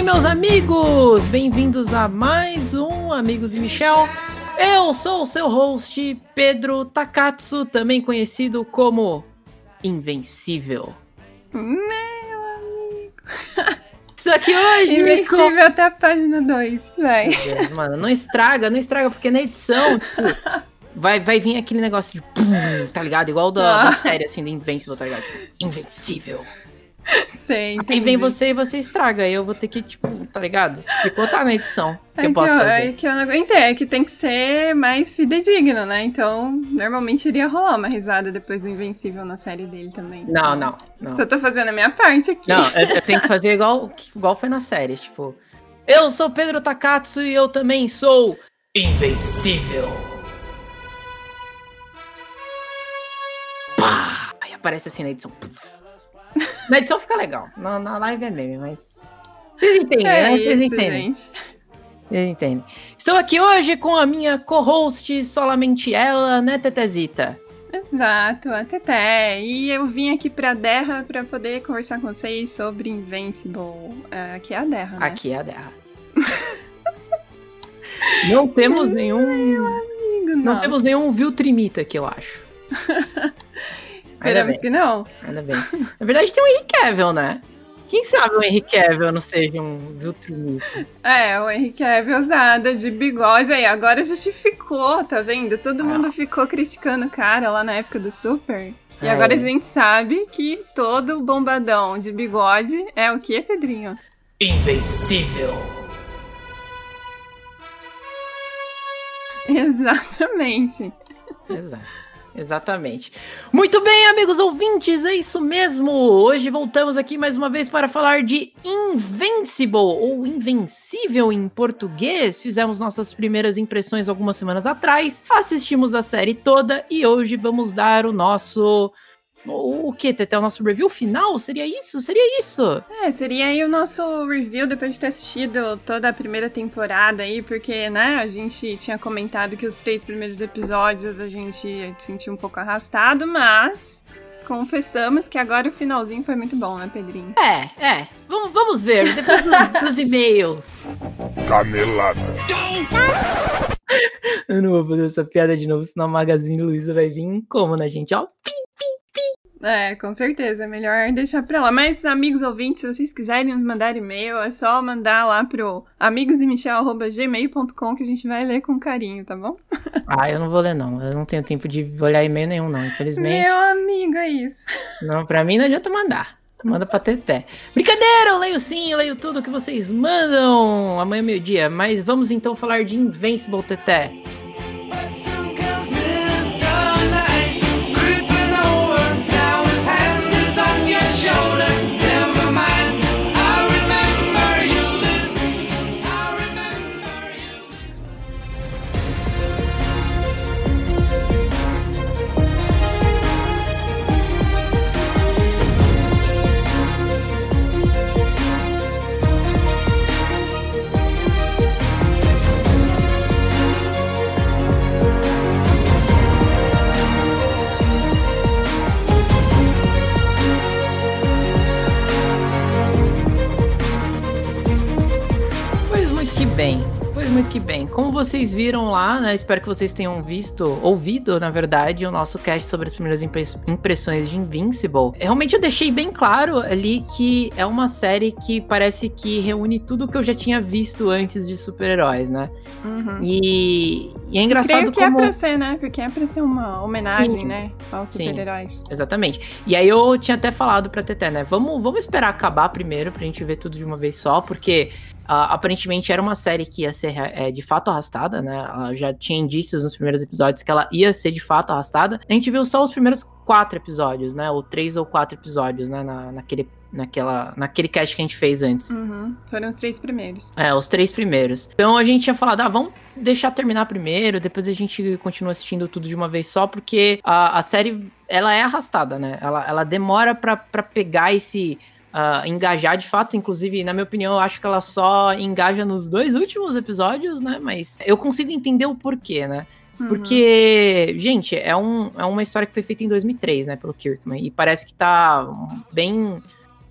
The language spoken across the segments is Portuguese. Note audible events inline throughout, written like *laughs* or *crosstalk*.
bem, meus amigos? Bem-vindos a mais um Amigos e Michel. Eu sou o seu host, Pedro Takatsu, também conhecido como Invencível. Meu amigo. *laughs* Estou aqui hoje. Invencível até a página 2, vai. Deus, mano, não estraga, não estraga, porque na edição, tipo, vai, vai vir aquele negócio de. Tá ligado? Igual da, ah. da série, assim, do Invencível, tá ligado? Tipo, Invencível. *laughs* Sei, entendi. Aí vem você e você estraga. Aí eu vou ter que, tipo, tá ligado? Picotar na edição. Que é eu posso eu, fazer. É que eu não aguentei. É que tem que ser mais fidedigno, né? Então, normalmente iria rolar uma risada depois do Invencível na série dele também. Não, não. não. Você tá fazendo a minha parte aqui. Não, eu, eu tenho que *laughs* fazer igual, igual foi na série. Tipo, eu sou Pedro Takatsu e eu também sou Invencível. Pá! Aí aparece assim na edição. Na edição fica legal. Na, na live é meme, mas. Vocês entendem, é né? Vocês entendem. Gente. Vocês entendem. Estou aqui hoje com a minha co-host, solamente ela, né, Tetezita? Exato, a Teté. E eu vim aqui pra Derra pra poder conversar com vocês sobre Invincible. É, aqui é a Derra. Né? Aqui é a Derra. *laughs* não temos nenhum. Amigo, não. não temos nenhum Viltrimita aqui, eu acho. *laughs* Esperamos que não. Ainda bem. Na verdade, tem o Henry Cavill, né? Quem sabe o Henry Cavill não seja um Viltrumita? É, o Henry Cavill usada de bigode aí. Agora justificou, tá vendo? Todo ah. mundo ficou criticando o cara lá na época do Super. E é. agora a gente sabe que todo bombadão de bigode é o que, Pedrinho? Invencível. *laughs* Exatamente. Exato. Exatamente. Muito bem, amigos ouvintes, é isso mesmo. Hoje voltamos aqui mais uma vez para falar de Invincible, ou Invencível em português. Fizemos nossas primeiras impressões algumas semanas atrás, assistimos a série toda e hoje vamos dar o nosso o que, Tete? O nosso review final? Seria isso? Seria isso? É, seria aí o nosso review depois de ter assistido toda a primeira temporada aí, porque, né, a gente tinha comentado que os três primeiros episódios a gente sentiu um pouco arrastado, mas confessamos que agora o finalzinho foi muito bom, né, Pedrinho? É, é. Vamos, vamos ver, depois dos, *laughs* dos e-mails. Canelada. Eu não vou fazer essa piada de novo, senão a Magazine Luiza vai vir como, né, gente? Ó, pim, é, com certeza. É melhor deixar pra lá. Mas, amigos ouvintes, se vocês quiserem nos mandar e-mail, é só mandar lá pro amigosdemichel.gmail.com que a gente vai ler com carinho, tá bom? *laughs* ah, eu não vou ler, não. Eu não tenho tempo de olhar e-mail nenhum, não, infelizmente. Meu amigo, é isso. *laughs* Não, pra mim não adianta mandar. Manda pra Teté. Brincadeira, eu leio sim, eu leio tudo que vocês mandam. Amanhã, meio-dia. Mas vamos então falar de Invincible, Teté. Muito que bem. Como vocês viram lá, né? Espero que vocês tenham visto, ouvido, na verdade, o nosso cast sobre as primeiras impressões de Invincible. Realmente eu deixei bem claro ali que é uma série que parece que reúne tudo que eu já tinha visto antes de super-heróis, né? Uhum. E, e, é engraçado Creio que é como... é pra ser, né? Porque é pra ser uma homenagem, Sim. né? Aos super-heróis. Exatamente. E aí eu tinha até falado pra Teté, né? Vamos, vamos esperar acabar primeiro pra gente ver tudo de uma vez só, porque aparentemente era uma série que ia ser é, de fato arrastada, né? Ela já tinha indícios nos primeiros episódios que ela ia ser de fato arrastada. A gente viu só os primeiros quatro episódios, né? Ou três ou quatro episódios, né? Na, naquele, naquela, naquele cast que a gente fez antes. Uhum. Foram os três primeiros. É, os três primeiros. Então a gente tinha falado, ah, vamos deixar terminar primeiro, depois a gente continua assistindo tudo de uma vez só, porque a, a série, ela é arrastada, né? Ela, ela demora pra pegar esse uh, engajar de fato. Inclusive, na minha opinião, eu acho que ela só engaja nos dois últimos episódios, né? Mas eu consigo entender o porquê, né? Uhum. Porque, gente, é, um, é uma história que foi feita em 2003, né, pelo Kirkman, e parece que tá bem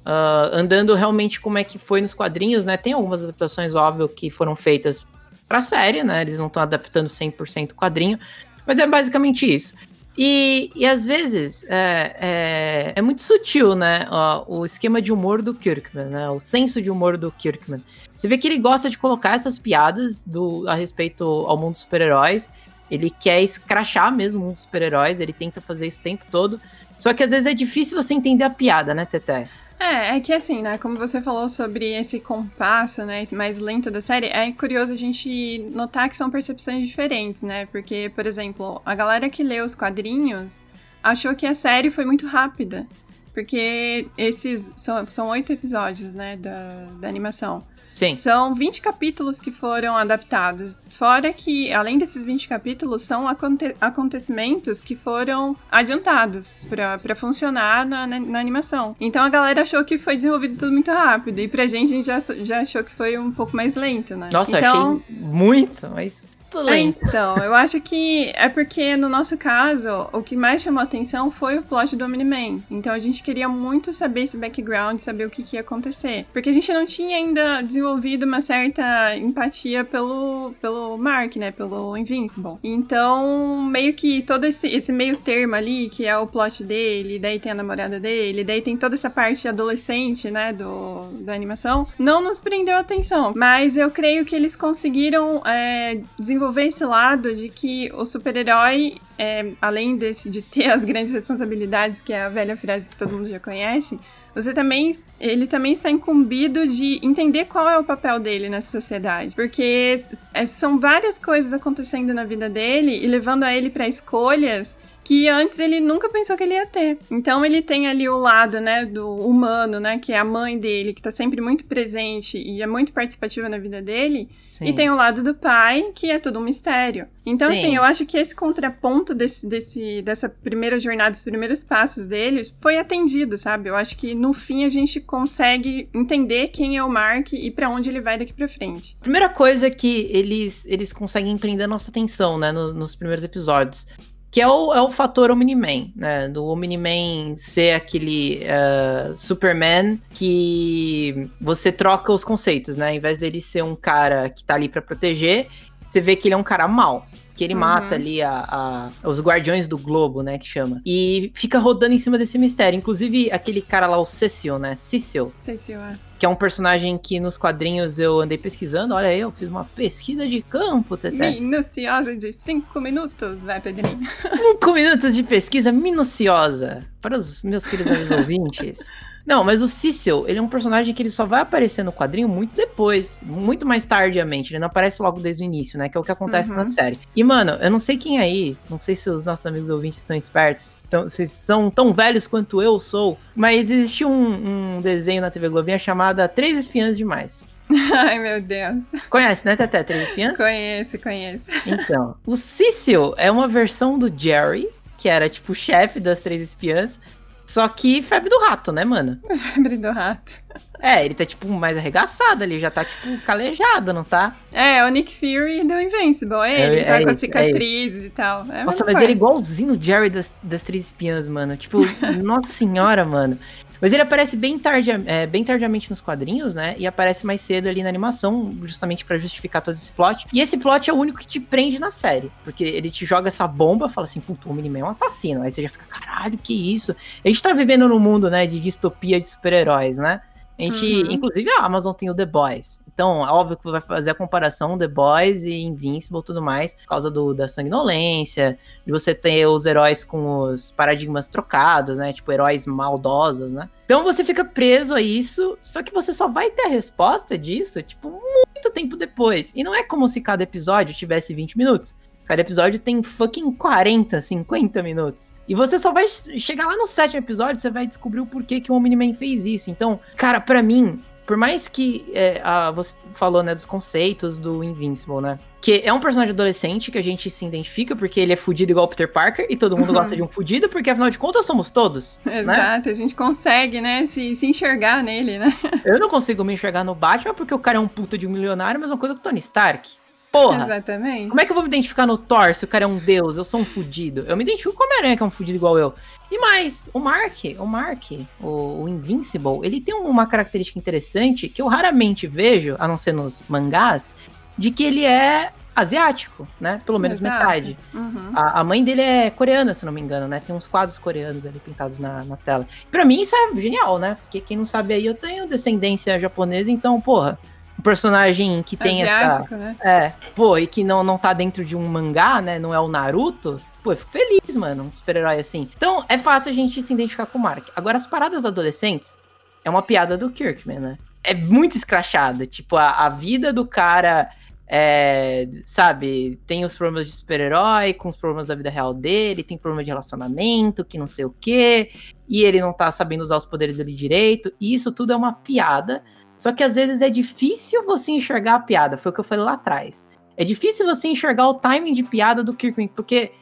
uh, andando realmente como é que foi nos quadrinhos, né? Tem algumas adaptações, óbvio, que foram feitas pra série, né? Eles não estão adaptando 100% o quadrinho, mas é basicamente isso. E, e às vezes é, é, é muito sutil, né? Ó, o esquema de humor do Kirkman, né? O senso de humor do Kirkman. Você vê que ele gosta de colocar essas piadas do, a respeito ao mundo dos super-heróis. Ele quer escrachar mesmo o mundo dos super-heróis, ele tenta fazer isso o tempo todo. Só que às vezes é difícil você entender a piada, né, Teté? É, é que assim, né, como você falou sobre esse compasso, né, mais lento da série, é curioso a gente notar que são percepções diferentes, né, porque, por exemplo, a galera que lê os quadrinhos achou que a série foi muito rápida, porque esses são, são oito episódios, né, da, da animação. Sim. São 20 capítulos que foram adaptados. Fora que, além desses 20 capítulos, são aconte acontecimentos que foram adiantados para funcionar na, na, na, animação. Então a galera achou que foi desenvolvido tudo muito rápido. E pra gente, a gente já, já achou que foi um pouco mais lento, né? Nossa, então, achei muito, mas muito lento. Então, eu acho que é porque, no nosso caso, o que mais chamou atenção foi o plot do Omni-Man. Então, a gente queria muito saber esse background, saber o que, que ia acontecer. Porque a gente não tinha ainda desenvolvido uma certa empatia pelo, pelo Mark, né? Pelo Invincible. Então, meio que todo esse, esse meio termo ali, que é o plot dele, daí tem a namorada dele, daí tem toda essa parte adolescente, né? Do, da animação, não nos prendeu atenção. Mas eu creio que eles conseguiram é, desenvolver desenvolver esse lado de que o super-herói, é, além desse, de ter as grandes responsabilidades, que é a velha frase que todo mundo já conhece, você também, ele também está incumbido de entender qual é o papel dele nessa sociedade, porque é, são várias coisas acontecendo na vida dele e levando a ele para escolhas que antes ele nunca pensou que ele ia ter. Então ele tem ali o lado, né, do humano, né, que é a mãe dele, que tá sempre muito presente e é muito participativa na vida dele. Sim. E tem o lado do pai, que é tudo um mistério. Então, Sim. assim, eu acho que esse contraponto desse, desse, dessa primeira jornada, dos primeiros passos deles, foi atendido, sabe? Eu acho que no fim a gente consegue entender quem é o Mark e para onde ele vai daqui para frente. Primeira coisa é que eles, eles conseguem prender nossa atenção, né, nos, nos primeiros episódios que é o, é o fator Omni-Man, né? Do Omni-Man ser aquele uh, Superman que você troca os conceitos, né? Ao invés dele ser um cara que tá ali para proteger, você vê que ele é um cara mau. Que ele uhum. mata ali a, a, os Guardiões do Globo, né? Que chama. E fica rodando em cima desse mistério. Inclusive, aquele cara lá, o Cecil, né? Cecil. Cecil, é que é um personagem que nos quadrinhos eu andei pesquisando. Olha aí, eu fiz uma pesquisa de campo, Teté. Minuciosa de cinco minutos, vai, Pedrinho. Cinco minutos de pesquisa minuciosa para os meus queridos *laughs* ouvintes. Não, mas o Cecil, ele é um personagem que ele só vai aparecer no quadrinho muito depois, muito mais tardiamente. Ele não aparece logo desde o início, né? Que é o que acontece uhum. na série. E, mano, eu não sei quem aí, não sei se os nossos amigos ouvintes estão espertos, tão, se são tão velhos quanto eu sou, mas existe um, um desenho na TV Globinha chamado Três Espiãs Demais. *laughs* Ai, meu Deus. Conhece, né, Teté? Três Espiãs? Conheço, conheço. Então, o Cecil é uma versão do Jerry, que era tipo o chefe das Três Espiãs, só que febre do rato, né, mano? *laughs* Febre do rato. É, ele tá, tipo, mais arregaçado ali, já tá, tipo, calejado, não tá? É, o Nick Fury do Invincible, é ele, é, tá é com as cicatrizes é e tal. É nossa, mas coisa. ele é igualzinho o Jerry das, das Três Espiãs, mano. Tipo, *laughs* nossa senhora, mano. Mas ele aparece bem, tardi, é, bem tardiamente nos quadrinhos, né? E aparece mais cedo ali na animação, justamente para justificar todo esse plot. E esse plot é o único que te prende na série. Porque ele te joga essa bomba, fala assim, puto, o Omni-Man é um assassino. Aí você já fica, caralho, que isso? A gente tá vivendo num mundo, né, de distopia de super-heróis, né? A gente, uhum. inclusive a Amazon tem o The Boys. Então, óbvio que vai fazer a comparação The Boys e Invincible tudo mais, por causa do, da sanguinolência, de você ter os heróis com os paradigmas trocados, né? Tipo, heróis maldosos, né? Então você fica preso a isso, só que você só vai ter a resposta disso, tipo, muito tempo depois. E não é como se cada episódio tivesse 20 minutos. Cada episódio tem fucking 40, 50 minutos. E você só vai chegar lá no sétimo episódio, você vai descobrir o porquê que o Omni-Man fez isso. Então, cara, para mim, por mais que é, a, você falou, né, dos conceitos do Invincible, né? Que é um personagem adolescente que a gente se identifica porque ele é fudido igual o Peter Parker e todo mundo gosta de um fudido porque afinal de contas somos todos. Né? Exato, né? a gente consegue, né, se, se enxergar nele, né? Eu não consigo me enxergar no Batman porque o cara é um puta de um milionário, mesma coisa que o Tony Stark. Porra! Exatamente. Como é que eu vou me identificar no Thor se o cara é um deus? Eu sou um fudido. Eu me identifico com o Homem-Aranha, que é um fudido igual eu. E mais, o Mark, o Mark, o, o, Invincible, ele tem uma característica interessante que eu raramente vejo, a não ser nos mangás, de que ele é asiático, né? Pelo menos Exato. metade. Uhum. A, a, mãe dele é coreana, se não me engano, né? Tem uns quadros coreanos ali pintados na, na tela. Para mim isso é genial, né? Porque quem não sabe aí, eu tenho descendência japonesa, então, porra, um personagem que tem Asiático, essa. Né? É, pô, e que não, não tá dentro de um mangá, né? Não é o Naruto. Pô, eu fico feliz, mano, um super-herói assim. Então, é fácil a gente se identificar com o Mark. Agora, as paradas adolescentes é uma piada do Kirkman, né? É muito escrachado. Tipo, a, a vida do cara. É, sabe, tem os problemas de super-herói, com os problemas da vida real dele, tem problema de relacionamento, que não sei o quê, e ele não tá sabendo usar os poderes dele direito, e isso tudo é uma piada só que às vezes é difícil você enxergar a piada, foi o que eu falei lá atrás. É difícil você enxergar o timing de piada do Kirkman, porque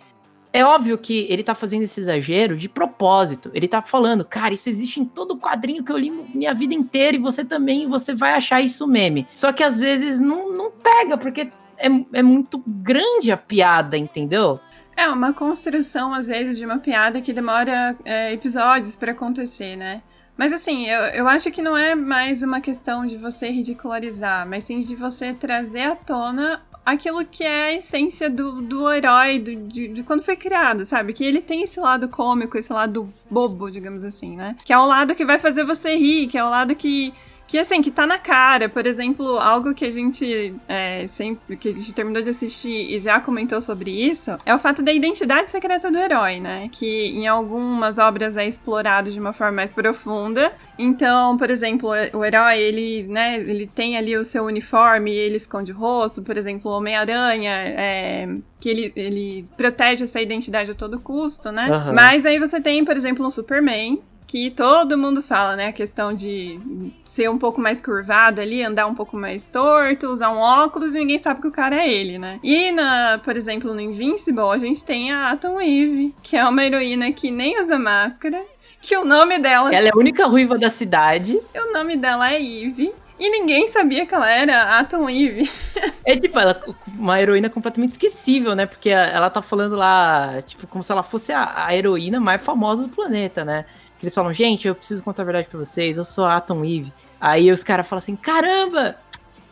é óbvio que ele tá fazendo esse exagero de propósito. Ele tá falando, cara, isso existe em todo quadrinho que eu li minha vida inteira e você também, você vai achar isso meme. Só que às vezes não, não pega, porque é, é muito grande a piada, entendeu? É uma construção, às vezes, de uma piada que demora é, episódios para acontecer, né? Mas assim, eu, eu acho que não é mais uma questão de você ridicularizar, mas sim de você trazer à tona aquilo que é a essência do, do herói, do, de, de, quando foi criado, sabe? Que ele tem esse lado cômico, esse lado bobo, digamos assim, né? Que é o lado que vai fazer você rir, que é o lado que que assim, que tá na cara. Por exemplo, algo que a gente é, sempre que a gente terminou de assistir e já comentou sobre isso é o fato da identidade secreta do herói, né? Que em algumas obras é explorado de uma forma mais profunda. Então, por exemplo, o herói, ele, né, ele tem ali o seu uniforme e ele esconde o rosto. Por exemplo, o Homem-Aranha, é, que ele, ele protege essa identidade a todo custo, né? Uhum. Mas aí você tem, por exemplo, um Superman, que todo mundo fala, né? A questão de ser um pouco mais curvado ali, andar um pouco mais torto, usar um óculos e ninguém sabe que o cara é ele, né? E, na, por exemplo, no Invincible, a gente tem a Atom Eve, que é uma heroína que nem usa máscara, que o nome dela... Ela é a única ruiva da cidade. E o nome dela é Eve. E ninguém sabia que ela era Atom Eve. *laughs* é tipo, ela, uma heroína completamente esquecível, né? Porque ela tá falando lá, tipo, como se ela fosse a, a heroína mais famosa do planeta, né? Eles falam, gente, eu preciso contar a verdade pra vocês, eu sou a Atom Eve. Aí os caras falam assim, caramba,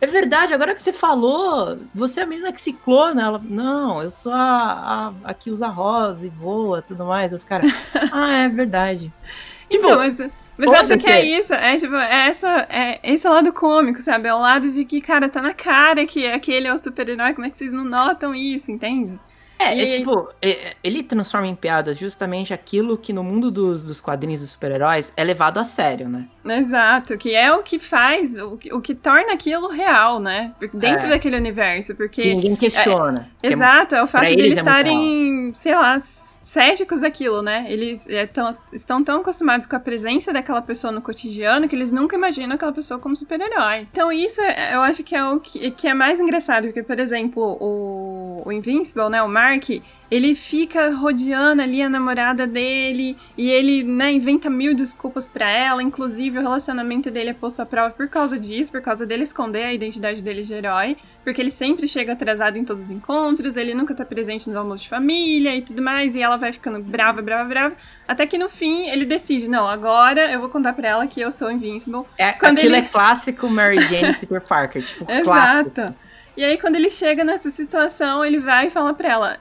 é verdade, agora que você falou, você é a menina que se clona. Ela, não, eu sou a, a, a que usa rosa e voa tudo mais. Os caras, *laughs* ah, é verdade. Tipo, então, mas, mas acho que é isso, é tipo, é, essa, é esse lado cômico, sabe? É o lado de que, cara, tá na cara que aquele é o super-herói, como é que vocês não notam isso, entende? É, é e... é tipo, ele transforma em piada justamente aquilo que no mundo dos, dos quadrinhos dos super-heróis é levado a sério, né? Exato, que é o que faz, o que, o que torna aquilo real, né? Dentro é. daquele universo, porque... Que ninguém questiona. É, exato, é o fato de eles é estarem, sei lá, céticos daquilo, né? Eles é, tão, estão tão acostumados com a presença daquela pessoa no cotidiano que eles nunca imaginam aquela pessoa como super-herói. Então, isso é, eu acho que é o que, que, é mais engraçado, porque, por exemplo, o, o Invincible, né? O Mark, ele fica rodeando ali a namorada dele e ele, né, inventa mil desculpas para ela. Inclusive, o relacionamento dele é posto à prova por causa disso, por causa dele esconder a identidade dele de herói. Porque ele sempre chega atrasado em todos os encontros, ele nunca tá presente nos almoços de família e tudo mais. E ela vai ficando brava, brava, brava. Até que no fim ele decide: não, agora eu vou contar pra ela que eu sou Invincible. É, Quando aquilo ele... é clássico Mary Jane Peter Parker. Tipo, *laughs* Exato. Clássico. E aí, quando ele chega nessa situação, ele vai e fala pra ela: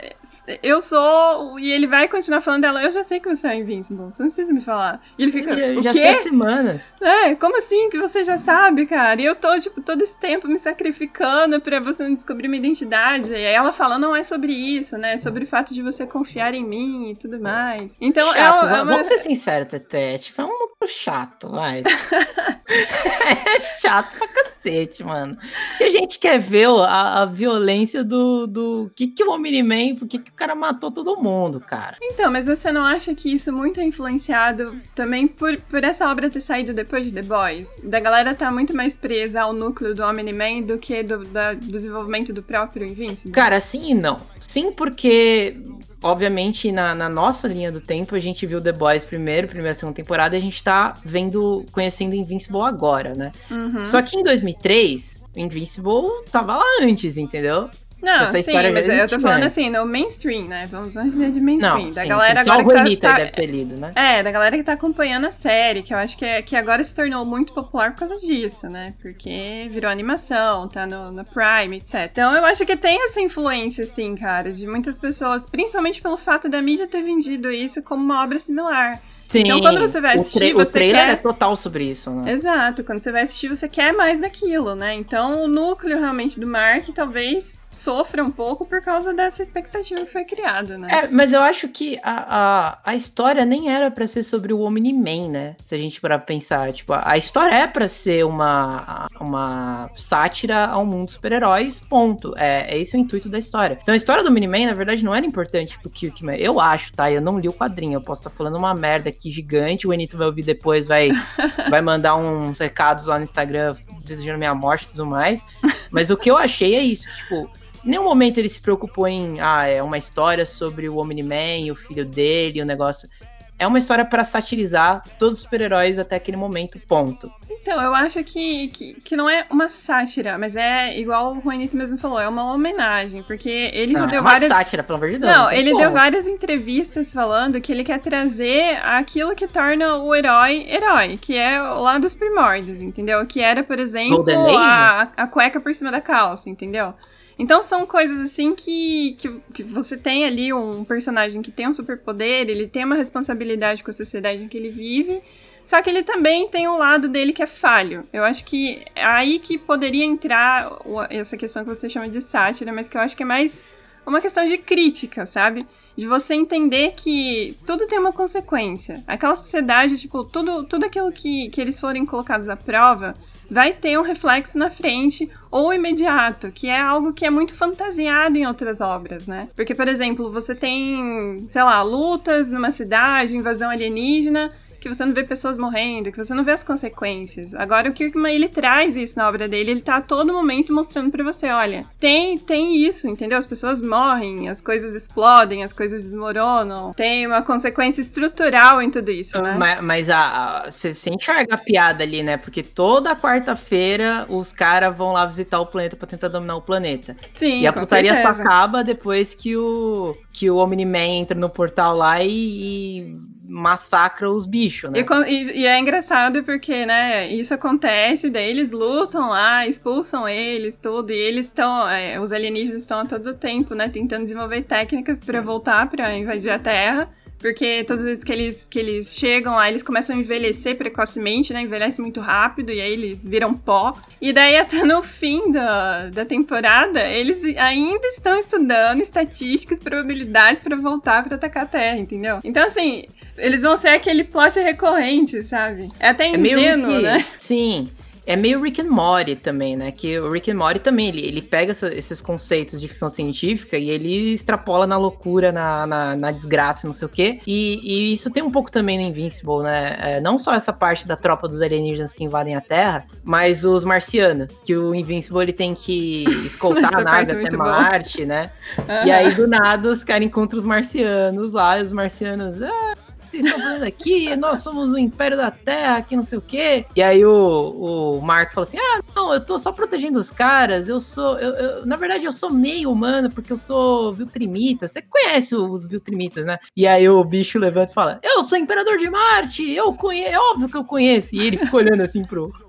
Eu sou. E ele vai continuar falando dela: Eu já sei que você é Invincible, você não precisa me falar. E ele fica: eu, O já quê? Semanas. É, como assim que você já sabe, cara? E eu tô, tipo, todo esse tempo me sacrificando pra você não descobrir minha identidade. E aí ela fala: Não é sobre isso, né? É sobre o fato de você confiar em mim e tudo mais. Então, é chato, é, é uma... Vamos ser sinceros, Tete. Tipo, é um louco chato, vai. *laughs* *laughs* é chato pra cacete, mano. Que a gente quer ver a, a violência do, do que, que o Omni-Man, por que, que o cara matou todo mundo, cara. Então, mas você não acha que isso muito é influenciado também por, por essa obra ter saído depois de The Boys? Da galera tá muito mais presa ao núcleo do Omni-Man do que do, da, do desenvolvimento do próprio Invincible? Cara, sim e não. Sim, porque obviamente, na, na, nossa linha do tempo, a gente viu The Boys primeiro, primeira segunda temporada, e a gente tá vendo, conhecendo Invincible agora, né? Uhum. Só que em 2003, Invincible tava lá antes, entendeu? Não, sim, mas eu tô falando assim, no mainstream, né? Vamos, dizer de mainstream. Não, da sim, galera sim. agora Só que tá, tá, deve ter lido, né? É, da galera que tá acompanhando a série, que eu acho que, é, que agora se tornou muito popular por causa disso, né? Porque virou animação, tá no, no Prime, etc. Então eu acho que tem essa influência, assim, cara, de muitas pessoas, principalmente pelo fato da mídia ter vendido isso como uma obra similar. Sim, então, quando você vai assistir, o, você trailer quer... é total sobre isso, né? Exato. Quando você vai assistir, você quer mais daquilo, né? Então, o núcleo realmente do Mark talvez sofra um pouco por causa dessa expectativa que foi criada, né? É, mas eu acho que a, a, a história nem era para ser sobre o Omni-Man, né? Se a gente parar pra pensar. Tipo, a história é para ser uma, uma sátira ao mundo dos super-heróis, ponto. É, é esse o intuito da história. Então, a história do Omni-Man, na verdade, não era importante pro Kirkman. Eu acho, tá? Eu não li o quadrinho, eu posso estar falando uma merda aqui gigante. O Enito vai ouvir depois, vai, *laughs* vai mandar uns recados lá no Instagram desejando minha morte e tudo mais. Mas o que eu achei é isso, tipo, em nenhum momento ele se preocupou em, ah, é uma história sobre o Omni-Man, o filho dele, o negócio é uma história para satirizar todos os super-heróis até aquele momento, ponto. Então, eu acho que, que, que, não é uma sátira, mas é igual o Juanito mesmo falou, é uma homenagem, porque ele não, já deu é uma várias... sátira, pelo amor de Deus. Não, ele deu várias entrevistas falando que ele quer trazer aquilo que torna o herói herói, que é lá dos primórdios, entendeu? Que era, por exemplo, a, a cueca por cima da calça, entendeu? Então são coisas assim que, que, que, você tem ali um personagem que tem um superpoder, ele tem uma responsabilidade com a sociedade em que ele vive, só que ele também tem um lado dele que é falho. Eu acho que é aí que poderia entrar essa questão que você chama de sátira, mas que eu acho que é mais uma questão de crítica, sabe? De você entender que tudo tem uma consequência. Aquela sociedade, tipo, tudo, tudo aquilo que, que eles forem colocados à prova vai ter um reflexo na frente ou imediato, que é algo que é muito fantasiado em outras obras, né? Porque, por exemplo, você tem, sei lá, lutas numa cidade, invasão alienígena, que você não vê pessoas morrendo, que você não vê as consequências. Agora o Kirkman ele traz isso na obra dele, ele tá a todo momento mostrando para você, olha, tem tem isso, entendeu? As pessoas morrem, as coisas explodem, as coisas desmoronam, tem uma consequência estrutural em tudo isso, né? Mas, mas a, você, enxerga a piada ali, né? Porque toda quarta-feira os caras vão lá visitar o planeta para tentar dominar o planeta. Sim, E a putaria certeza. só acaba depois que o que o Omni-Man entra no portal lá e, e massacra os bichos, né? E, e, e, é engraçado porque, né, isso acontece, daí eles lutam lá, expulsam eles, tudo, e eles estão, é, os alienígenas estão a todo tempo, né, tentando desenvolver técnicas para voltar, para invadir a Terra. Porque todas as vezes que eles, que eles chegam lá, eles começam a envelhecer precocemente, né? Envelhece muito rápido e aí eles viram pó. E daí, até no fim da, da temporada, eles ainda estão estudando estatísticas, probabilidade para voltar para atacar a Terra, entendeu? Então, assim, eles vão ser aquele plot recorrente, sabe? É até ingênuo, é né? Sim. É meio Rick and Morty também, né? Que o Rick and Morty também, ele, ele pega essa, esses conceitos de ficção científica e ele extrapola na loucura, na, na, na desgraça, não sei o quê. E, e, isso tem um pouco também no Invincible, né? É, não só essa parte da tropa dos alienígenas que invadem a Terra, mas os marcianos, que o Invincible ele tem que *laughs* escoltar a nave é até Marte, né? Uhum. E aí, do nada, os caras encontram os marcianos lá, e os marcianos... Ah, vocês estão fazendo aqui? Nós somos o Império da Terra, que não sei o quê. E aí o, o Mark fala assim: ah, não, eu tô só protegendo os caras, eu sou. Eu, eu, na verdade, eu sou meio humano, porque eu sou Viltrimita. Você conhece os Viltrimitas, né? E aí o bicho levanta e fala: Eu sou Imperador de Marte, eu conheço, é óbvio que eu conheço. E ele fica olhando assim pro. *laughs*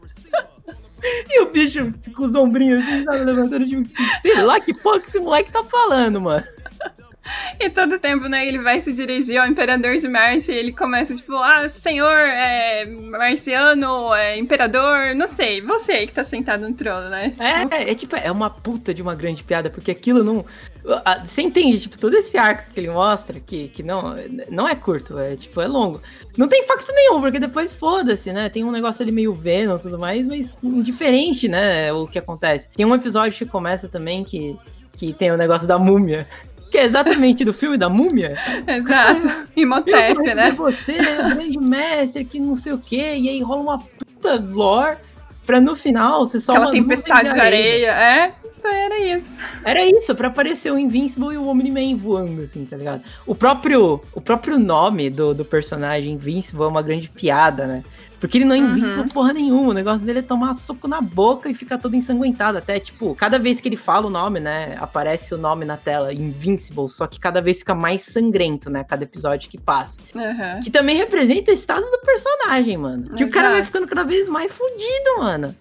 E o bicho com os ombrinhos assim, levantando, tipo, sei lá que porra que esse moleque tá falando, mano. *laughs* E todo tempo, né, ele vai se dirigir ao Imperador de Marte e ele começa, tipo, ah, senhor, é, marciano, é, imperador, não sei, você que tá sentado no trono, né? É, é, tipo, é uma puta de uma grande piada, porque aquilo não... Você entende, tipo, todo esse arco que ele mostra, que, que não, não é curto, é, tipo, é longo. Não tem impacto nenhum, porque depois foda-se, né? Tem um negócio ali meio Venom e tudo mais, mas indiferente, né, o que acontece. Tem um episódio que começa também que, que tem o negócio da múmia, que é exatamente do filme da múmia. Exato. Imhotep, né? Você é o grande mestre que não sei o quê. E aí rola uma puta lore pra no final você só Aquela tempestade de areia. de areia. É, Isso era isso. Era isso, pra aparecer o Invincible e o Omni-Man voando, assim, tá ligado? O próprio, o próprio nome do, do personagem Invincible é uma grande piada, né? Porque ele não é invincible uhum. porra nenhuma. O negócio dele é tomar soco na boca e ficar todo ensanguentado. Até, tipo, cada vez que ele fala o nome, né? Aparece o nome na tela, Invincible. Só que cada vez fica mais sangrento, né? Cada episódio que passa. Uhum. Que também representa o estado do personagem, mano. Que Exato. o cara vai ficando cada vez mais fudido, mano.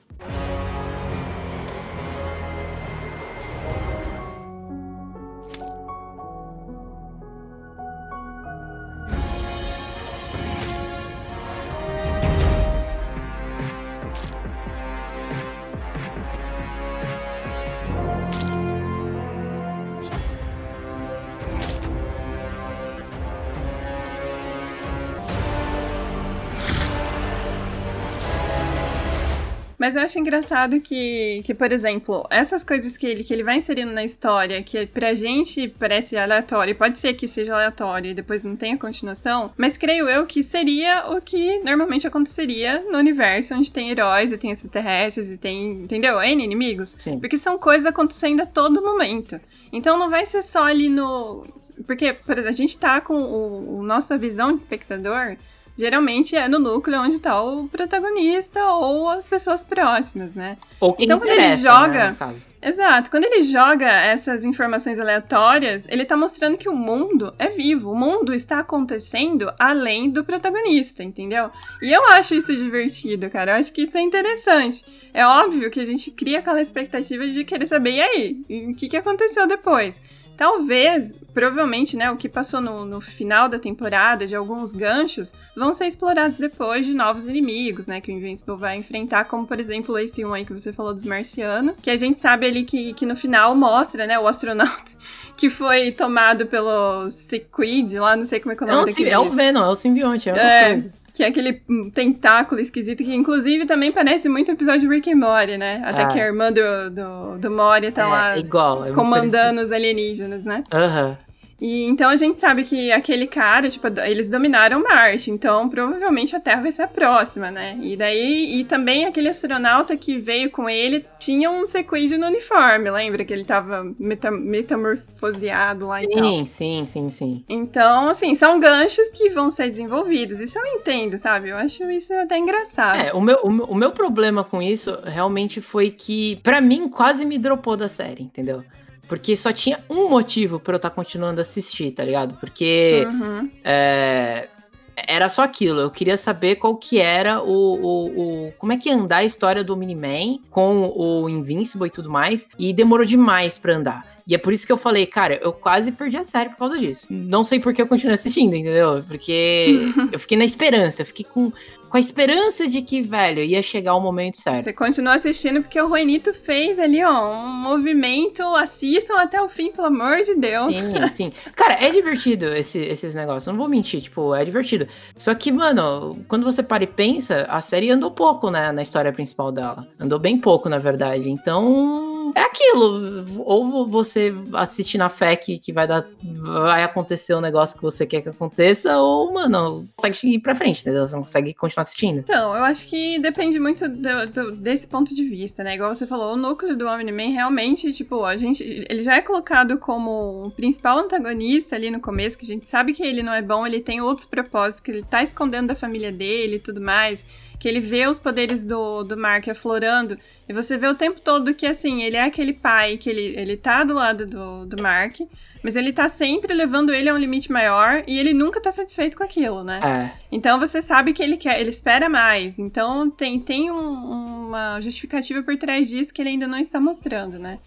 Mas eu acho engraçado que, que, por exemplo, essas coisas que ele, que ele vai inserindo na história, que pra gente parece aleatório, pode ser que seja aleatório e depois não tenha continuação, mas creio eu que seria o que normalmente aconteceria no universo onde tem heróis e tem extraterrestres e tem, entendeu? N inimigos. Sim. Porque são coisas acontecendo a todo momento. Então não vai ser só ali no. Porque, a gente tá com o, o nossa visão de espectador geralmente é no núcleo onde tá o protagonista ou as pessoas próximas, né? Ou então quando ele joga. Né, exato, quando ele joga essas informações aleatórias, ele tá mostrando que o mundo é vivo, o mundo está acontecendo além do protagonista, entendeu? E eu acho isso divertido, cara. Eu acho que isso é interessante. É óbvio que a gente cria aquela expectativa de querer saber, e aí? O que, que aconteceu depois? Talvez, provavelmente, né, o que passou no, no, final da temporada, de alguns ganchos, vão ser explorados depois de novos inimigos, né, que o Invincible vai enfrentar, como, por exemplo, esse um aí que você falou dos marcianos, que a gente sabe ali que, que no final mostra, né, o astronauta *laughs* que foi tomado pelo Sequid, lá, não sei como é que é o nome é, é o Venom, é o simbionte, é o é, que é aquele tentáculo esquisito, que inclusive também parece muito o episódio de Rick and Morty, né? Até ah. que a irmã do, do, do Morty tá é, lá igual, é comandando os alienígenas, né? Aham. Uhum. E então a gente sabe que aquele cara, tipo, eles dominaram Marte, então provavelmente a Terra vai ser a próxima, né? E daí, e também aquele astronauta que veio com ele tinha um sequídeo no uniforme, lembra que ele tava meta metamorfoseado lá sim, e tal? Sim, sim, sim, sim. Então, assim, são ganchos que vão ser desenvolvidos, isso eu entendo, sabe? Eu acho isso até engraçado. É, o meu, o meu, o meu problema com isso realmente foi que, para mim, quase me dropou da série, entendeu? Porque só tinha um motivo para eu estar tá continuando a assistir, tá ligado? Porque uhum. é, era só aquilo. Eu queria saber qual que era o, o, o, Como é que ia andar a história do Miniman com o Invincible e tudo mais. E demorou demais para andar. E é por isso que eu falei, cara, eu quase perdi a série por causa disso. Não sei por que eu continuei assistindo, entendeu? Porque *laughs* eu fiquei na esperança, eu fiquei com com a esperança de que, velho, ia chegar o momento certo. Você continua assistindo porque o Juanito fez ali, ó, um movimento. Assistam até o fim, pelo amor de Deus. Sim, sim. Cara, é divertido esse, esses negócios. Não vou mentir, tipo, é divertido. Só que, mano, quando você para e pensa, a série andou pouco, né, na história principal dela. Andou bem pouco, na verdade. Então, é aquilo. Ou você assiste na fé que, que vai dar. Vai acontecer o negócio que você quer que aconteça, ou, mano, consegue ir pra frente, entendeu? Você não consegue continuar assistindo. Então, eu acho que depende muito do, do, desse ponto de vista, né? Igual você falou, o núcleo do Omni-Man realmente, tipo, a gente. Ele já é colocado como o principal antagonista ali no começo, que a gente sabe que ele não é bom, ele tem outros propósitos, que ele tá escondendo da família dele e tudo mais que ele vê os poderes do, do Mark aflorando, e você vê o tempo todo que, assim, ele é aquele pai que ele, ele tá do lado do, do Mark, mas ele tá sempre levando ele a um limite maior e ele nunca tá satisfeito com aquilo, né? É. Então você sabe que ele quer, ele espera mais. Então tem, tem um, uma justificativa por trás disso que ele ainda não está mostrando, né?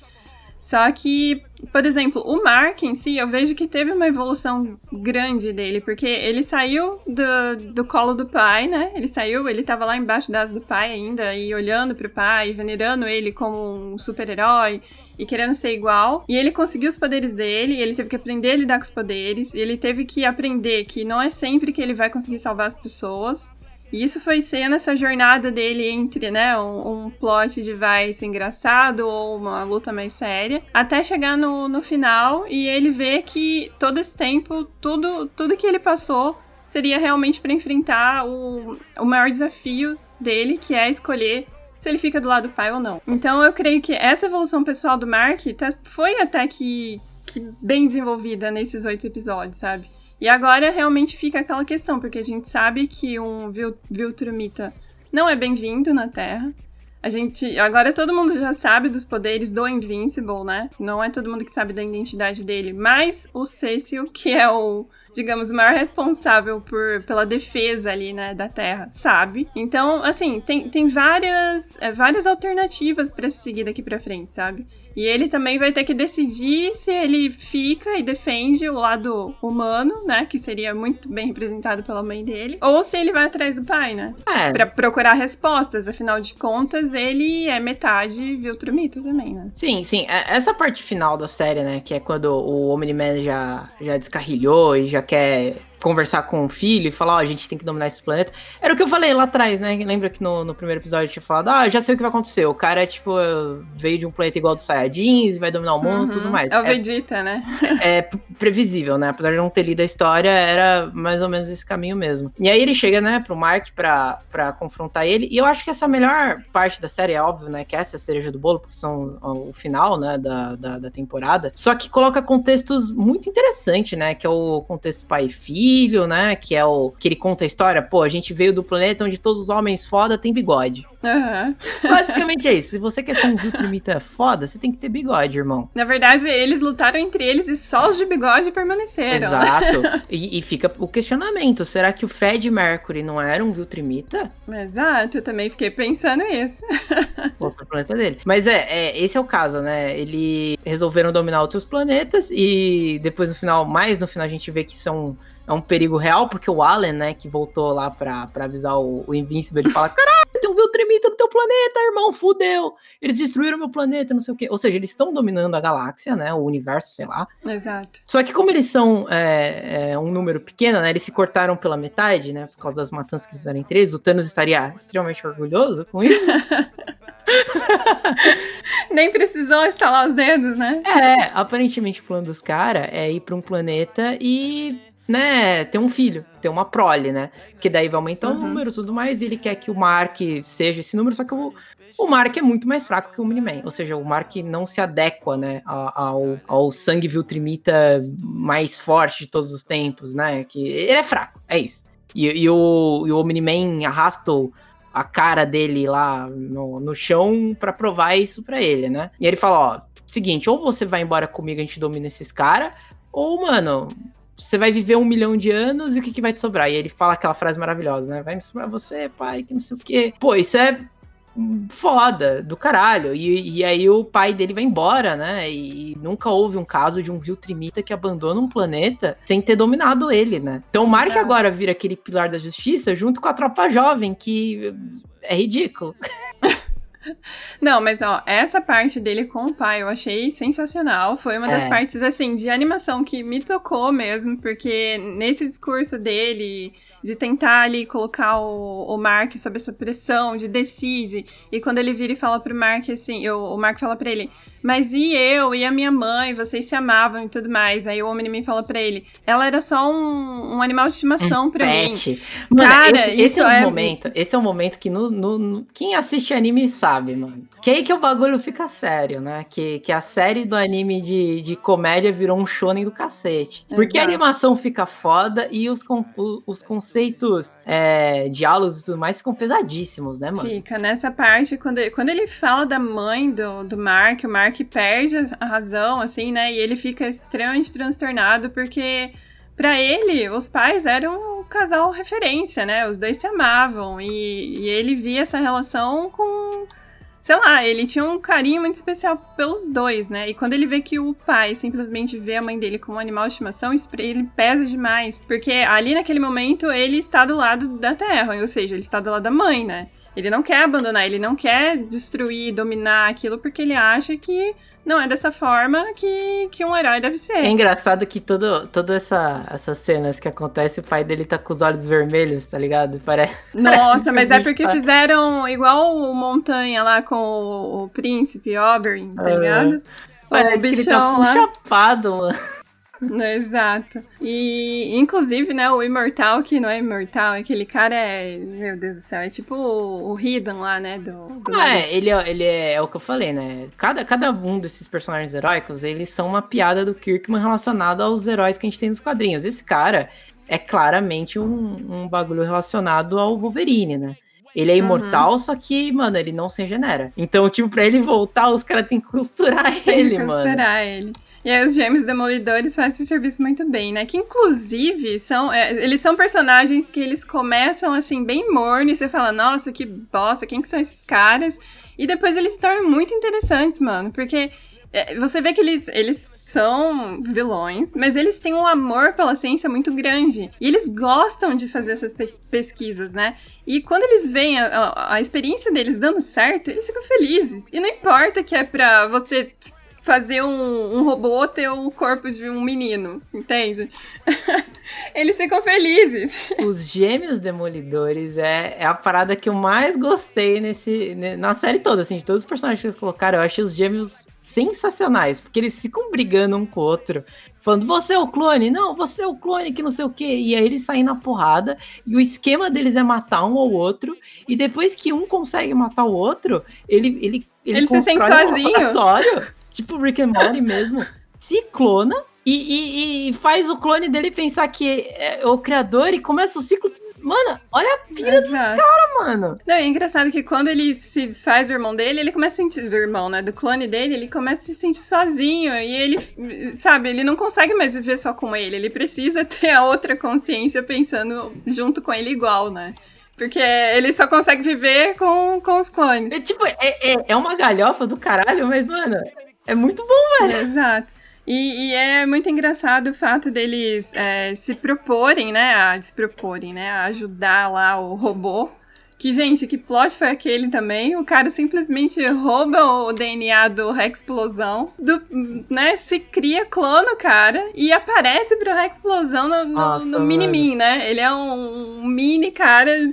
Só que, por exemplo, o Mark em si, eu vejo que teve uma evolução grande dele, porque ele saiu do, do colo do pai, né? Ele saiu, ele tava lá embaixo das do pai ainda, e olhando pro pai, venerando ele como um super-herói, e querendo ser igual. E ele conseguiu os poderes dele, ele teve que aprender a lidar com os poderes, ele teve que aprender que não é sempre que ele vai conseguir salvar as pessoas. E isso foi sendo essa jornada dele entre, né, um, um plot de vai ser engraçado ou uma luta mais séria, até chegar no, no final e ele vê que todo esse tempo, tudo, tudo que ele passou seria realmente para enfrentar o, o maior desafio dele, que é escolher se ele fica do lado do pai ou não. Então eu creio que essa evolução pessoal do Mark tá, foi até que, que bem desenvolvida nesses oito episódios, sabe? E agora realmente fica aquela questão, porque a gente sabe que um Viltrumita não é bem-vindo na Terra. A gente. Agora todo mundo já sabe dos poderes do Invincible, né? Não é todo mundo que sabe da identidade dele. Mas o Cecil, que é o, digamos, o maior responsável por, pela defesa ali, né, da Terra, sabe? Então, assim, tem, tem várias, é, várias alternativas para se seguir daqui pra frente, sabe? E ele também vai ter que decidir se ele fica e defende o lado humano, né? Que seria muito bem representado pela mãe dele. Ou se ele vai atrás do pai, né? É. Pra procurar respostas. Afinal de contas, ele é metade Viltrumita também, né? Sim, sim. É, essa parte final da série, né? Que é quando o Omni-Man já, já descarrilhou e já quer conversar com o filho e falar, ó, oh, a gente tem que dominar esse planeta. Era o que eu falei lá atrás, né? Lembra que no, no primeiro episódio eu tinha falado, ah, já sei o que vai acontecer. O cara, tipo, veio de um planeta igual do Saiyajins e vai dominar o mundo e uhum. tudo mais. É o Vegeta, *laughs* é, né? É, é, previsível, né? Apesar de não ter lido a história, era mais ou menos esse caminho mesmo. E aí ele chega, né, pro Mark pra, pra confrontar ele. E eu acho que essa melhor parte da série, é óbvio, né? Que essa é a cereja do bolo, porque são o final, né, da, da, da temporada. Só que coloca contextos muito interessantes, né? Que é o contexto pai e filho filho, né? Que é o que ele conta a história. Pô, a gente veio do planeta onde todos os homens foda têm bigode. Uhum. *laughs* Basicamente é isso. Se você quer ser um Viltrumita foda, você tem que ter bigode, irmão. Na verdade, eles lutaram entre eles e só os de bigode permaneceram. Exato. *laughs* e, e, fica o questionamento: será que o Fred Mercury não era um Viltrumita? Exato, eu também fiquei pensando nisso. *laughs* Outro planeta dele. Mas é, é, esse é o caso, né? Eles resolveram dominar outros planetas e depois no final, mais no final, a gente vê que são é um perigo real, porque o Allen, né, que voltou lá pra, pra avisar o, o Invincible, ele fala: caralho, tem um Viltremita no teu planeta, irmão, fudeu! Eles destruíram meu planeta, não sei o quê. Ou seja, eles estão dominando a galáxia, né, o universo, sei lá. Exato. Só que como eles são é, é, um número pequeno, né, eles se cortaram pela metade, né, por causa das matanças que fizeram entre eles, o Thanos estaria extremamente orgulhoso com isso. *laughs* Nem precisou estalar os dedos, né? É, aparentemente o plano dos caras é ir pra um planeta e né, ter um filho, ter uma prole, né? Que daí vai aumentar uhum. o número e tudo mais, e ele quer que o Mark seja esse número, só que o, o Mark é muito mais fraco que o Miniman. Ou seja, o Mark não se adequa, né, ao, ao sangue Viltrimita mais forte de todos os tempos, né? Que ele é fraco, é isso. E, e o, e o Omni-Man arrasta a cara dele lá no, no chão para provar isso para ele, né? E ele fala, ó, seguinte, ou você vai embora comigo, a gente domina esses caras, ou, mano, você vai viver um milhão de anos e o que, que vai te sobrar? E ele fala aquela frase maravilhosa, né? Vai me sobrar você, pai, que não sei o quê. Pô, isso é foda, do caralho. E, e aí o pai dele vai embora, né? E nunca houve um caso de um Viltrimita que abandona um planeta sem ter dominado ele, né? Então o Mark agora vira aquele pilar da justiça junto com a tropa jovem, que é ridículo. *laughs* Não, mas ó, essa parte dele com o pai eu achei sensacional. Foi uma das é. partes, assim, de animação que me tocou mesmo, porque nesse discurso dele, de tentar ali colocar o, o Mark sob essa pressão, de decide. E quando ele vira e fala pro Mark assim, eu, o Mark fala pra ele, mas e eu e a minha mãe, vocês se amavam e tudo mais. Aí o homem me fala pra ele, ela era só um, um animal de estimação um pra pet. mim. Mano, Cara, esse, esse é o é... momento, esse é o momento que no, no, no, quem assiste anime sabe, mano. Que aí que o bagulho fica sério, né? Que, que a série do anime de, de comédia virou um shonen do cacete. Porque Exato. a animação fica foda e os, os conceitos, é, diálogos e tudo mais ficam pesadíssimos, né, mano? Fica. Nessa parte, quando ele, quando ele fala da mãe do, do Mark, o Mark perde a razão, assim, né? E ele fica extremamente transtornado porque para ele, os pais eram um casal referência, né? Os dois se amavam e, e, ele via essa relação com. Sei lá, ele tinha um carinho muito especial pelos dois, né? E quando ele vê que o pai simplesmente vê a mãe dele como um animal de estimação, isso pra ele pesa demais. Porque ali naquele momento ele está do lado da terra, ou seja, ele está do lado da mãe, né? Ele não quer abandonar, ele não quer destruir, dominar aquilo, porque ele acha que não é dessa forma que, que um herói deve ser. É engraçado que todo, todas essa, essas cenas que acontecem, o pai dele tá com os olhos vermelhos, tá ligado? Parece. *laughs* Nossa, mas é porque tá... fizeram igual o Montanha lá com o, o príncipe Oberyn, tá ligado? Parece o bichão que ele tá lá. chapado, mano. *laughs* Exato. E, inclusive, né, o Imortal, que não é imortal, aquele cara é. Meu Deus do céu, é tipo o, o Hidden lá, né? Do, do ah, é, ele, é, ele é, é o que eu falei, né? Cada, cada um desses personagens heróicos, eles são uma piada do Kirkman relacionada aos heróis que a gente tem nos quadrinhos. Esse cara é claramente um, um bagulho relacionado ao Wolverine, né? Ele é uhum. imortal, uhum. só que, mano, ele não se regenera. Então, tipo, pra ele voltar, os caras têm que costurar tem ele, que mano. Costurar ele. E aí os gêmeos demolidores fazem esse serviço muito bem, né? Que inclusive são. É, eles são personagens que eles começam assim, bem morno, e você fala, nossa, que bosta, quem que são esses caras? E depois eles se tornam muito interessantes, mano. Porque é, você vê que eles, eles são vilões, mas eles têm um amor pela ciência muito grande. E eles gostam de fazer essas pe pesquisas, né? E quando eles veem a, a, a, experiência deles dando certo, eles ficam felizes. E não importa que é pra você fazer um, um robô ter o corpo de um menino, entende? *laughs* Eles ficam felizes. *laughs* Os gêmeos demolidores é, é a parada que eu mais gostei nesse, na série toda, assim, de todos os personagens que eles colocaram. Eu achei os gêmeos sensacionais, porque eles ficam brigando um com o outro, falando, você é o clone, não, você é o clone, que não sei o quê. E aí eles saem na porrada, e o esquema deles é matar um ou outro, e depois que um consegue matar o outro, ele ele ele, ele se sente sozinho. *laughs* Tipo Rick and Morty mesmo, se clona e, e, e, faz o clone dele pensar que é o criador e começa o ciclo. Mano, olha a pira dos caras, mano. Não, é engraçado que quando ele se desfaz do irmão dele, ele começa a sentir. Do irmão, né? Do clone dele, ele começa a se sentir sozinho. E ele, sabe, ele não consegue mais viver só com ele. Ele precisa ter a outra consciência pensando junto com ele igual, né? Porque ele só consegue viver com, com os clones. É, tipo, é, é, é uma galhofa do caralho, mas, mano, é muito bom, velho. Exato. E, e, é muito engraçado o fato deles é, se proporem, né? A se proporem, né? A ajudar lá o robô. Que, gente, que plot foi aquele também? O cara simplesmente rouba o DNA do Rex Explosão, do, né? Se cria, clona o cara e aparece pro Rex Explosão no, no, no mini-min, né? Ele é um, um mini cara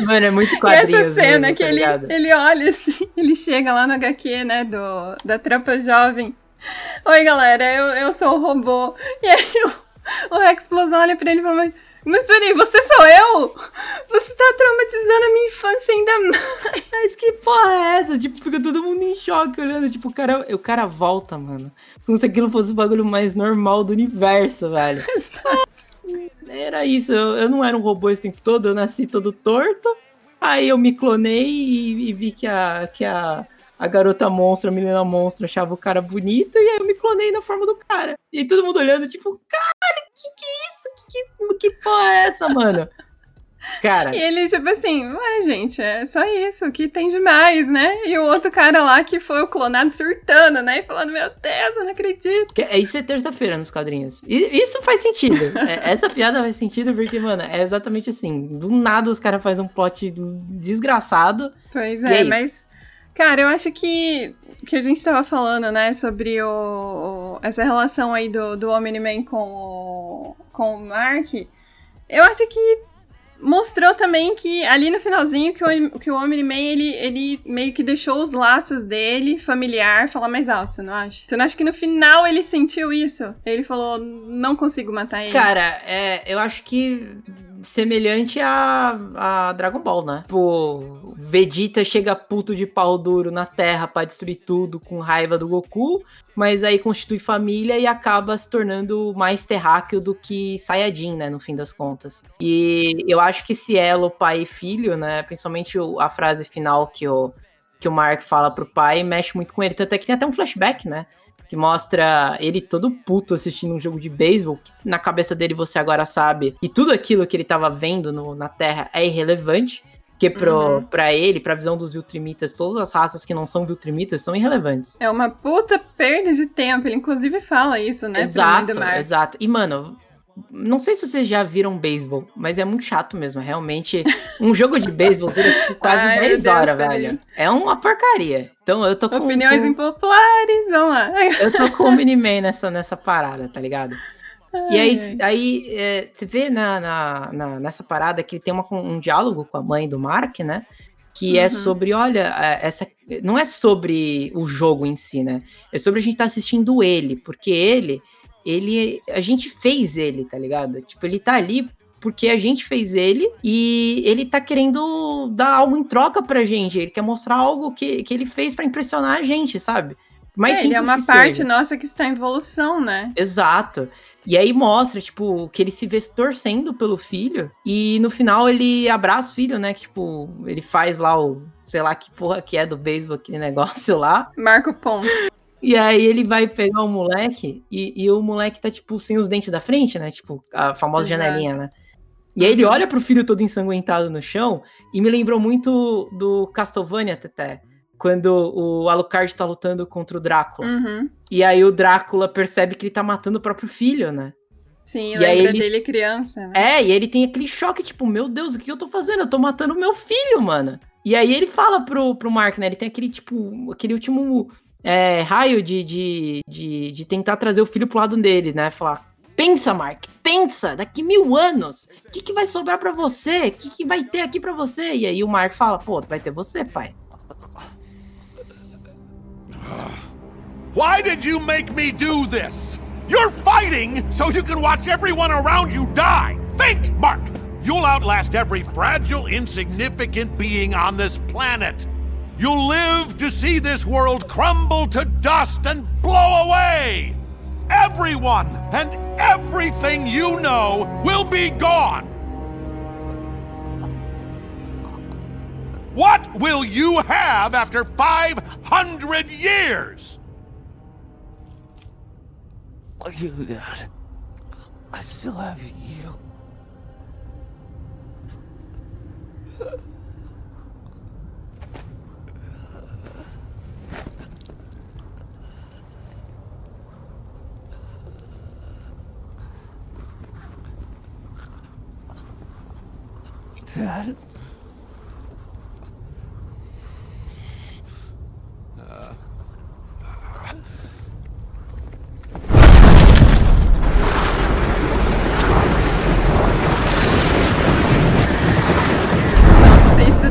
Mano, é muito quadrinhos. E essa cena mesmo, que tá ele, ele olha assim, *laughs* ele chega lá no HQ, né, do, da Tropa Jovem. Oi, galera, eu, eu sou o robô. E aí o, o Rex Explosão olha pra ele e fala, mas, mas peraí, você sou eu? Você tá traumatizando a minha infância ainda mais. Mas que porra é essa? Tipo, fica todo mundo em choque olhando. Tipo, o cara, o cara volta, mano. Como se aquilo fosse o bagulho mais normal do universo, velho. *laughs* Era isso, eu, eu, não era um robô esse tempo todo, eu nasci todo torto. Aí eu me clonei e, e vi que a, que a, a garota monstro, a menina monstro, achava o cara bonito, e aí eu me clonei na forma do cara. E todo mundo olhando, tipo, caralho, que que é isso? Que, que, que porra é essa, mano? Cara. E ele, tipo assim, ué, gente, é só isso, que tem demais, né? E o outro cara lá que foi o clonado surtando, né? E falando, meu Deus, eu não acredito. É, isso é terça-feira nos quadrinhos. Isso faz sentido. é, essa piada faz sentido porque, mano, é exatamente assim. Do nada os caras fazem um plot desgraçado. Pois é, é mas. Cara, eu acho que que a gente tava falando, né, sobre o, o essa relação aí do, do Omni-Man com o, com o Mark, eu acho que mostrou também que ali no finalzinho que o, que o Omni-Man, ele, ele meio que deixou os laços dele, familiar, falar mais alto, você não acha? Você não acha que no final ele sentiu isso? Ele falou, não consigo matar ele. Cara, é, eu acho que semelhante a, a Dragon Ball, né? Tipo, Vegeta chega puto de pau duro na Terra para destruir tudo com raiva do Goku, mas aí constitui família e acaba se tornando mais terráqueo do que Saiyajin, né, no fim das contas. E eu acho que esse elo pai e filho, né, principalmente a frase final que o, que o Mark fala pro pai, mexe muito com ele, tanto é que tem até um flashback, né, que mostra ele todo puto assistindo um jogo de beisebol. Na cabeça dele você agora sabe que tudo aquilo que ele tava vendo no, na Terra é irrelevante. Porque pro, uhum. pra ele, pra visão dos Viltrimitas, todas as raças que não são Viltrimitas são irrelevantes. É uma puta perda de tempo. Ele inclusive fala isso, né? Exato, exato. E, mano, não sei se vocês já viram beisebol, mas é muito chato mesmo. Realmente, um jogo de beisebol dura tipo, quase Ai, 10 Deus, horas, velho. É uma porcaria. Então eu tô com. Opiniões com... impopulares, vamos lá. Eu tô com o Miniman nessa, nessa parada, tá ligado? Ai, e aí, aí é, você vê na, na, na, nessa parada que ele tem uma, um diálogo com a mãe do Mark, né? Que é uhum. é sobre, olha, é, essa. Não é sobre o jogo em si, né? É sobre a gente estar tá assistindo ele, porque ele ele. A gente fez ele, tá ligado? Tipo, ele tá ali porque a gente fez ele e ele tá querendo dar algo em troca pra gente. Ele quer mostrar algo que, que ele fez para impressionar a gente, sabe? Mas é, ele é uma parte seja. nossa que está em evolução, né? Exato. E aí mostra, tipo, que ele se vê torcendo pelo filho. E no final ele abraça o filho, né? Que, tipo, ele faz lá o, sei lá que porra que é do beisebol, aquele *laughs* negócio lá. Marco ponto. E aí ele vai pegar o moleque e, e, o moleque tá, tipo, sem os dentes da frente, né? Tipo, a famosa Exato. janelinha, né? E aí ele uhum. olha pro filho todo ensanguentado no chão e me lembrou muito do Castlevania, até quando o Alucard tá lutando contra o Drácula. Uhum. E aí o Drácula percebe que ele tá matando o próprio filho, né? Sim, e lembra ele... dele criança, né? É, e ele tem aquele choque, tipo, meu Deus, o que eu tô fazendo? Eu tô matando o meu filho, mano. E aí ele fala pro, pro Mark, né? Ele tem aquele, tipo, aquele último é, raio de, de, de, de tentar trazer o filho pro lado dele, né? Falar, pensa, Mark, pensa, daqui mil anos, o que, que vai sobrar para você? O que, que vai ter aqui para você? E aí o Mark fala, pô, vai ter você, pai. Why did you make me do this? You're fighting so you can watch everyone around you die. Think, Mark! You'll outlast every fragile, insignificant being on this planet. You'll live to see this world crumble to dust and blow away. Everyone and everything you know will be gone. What will you have after 500 years? you, Dad. I still have you. Dad?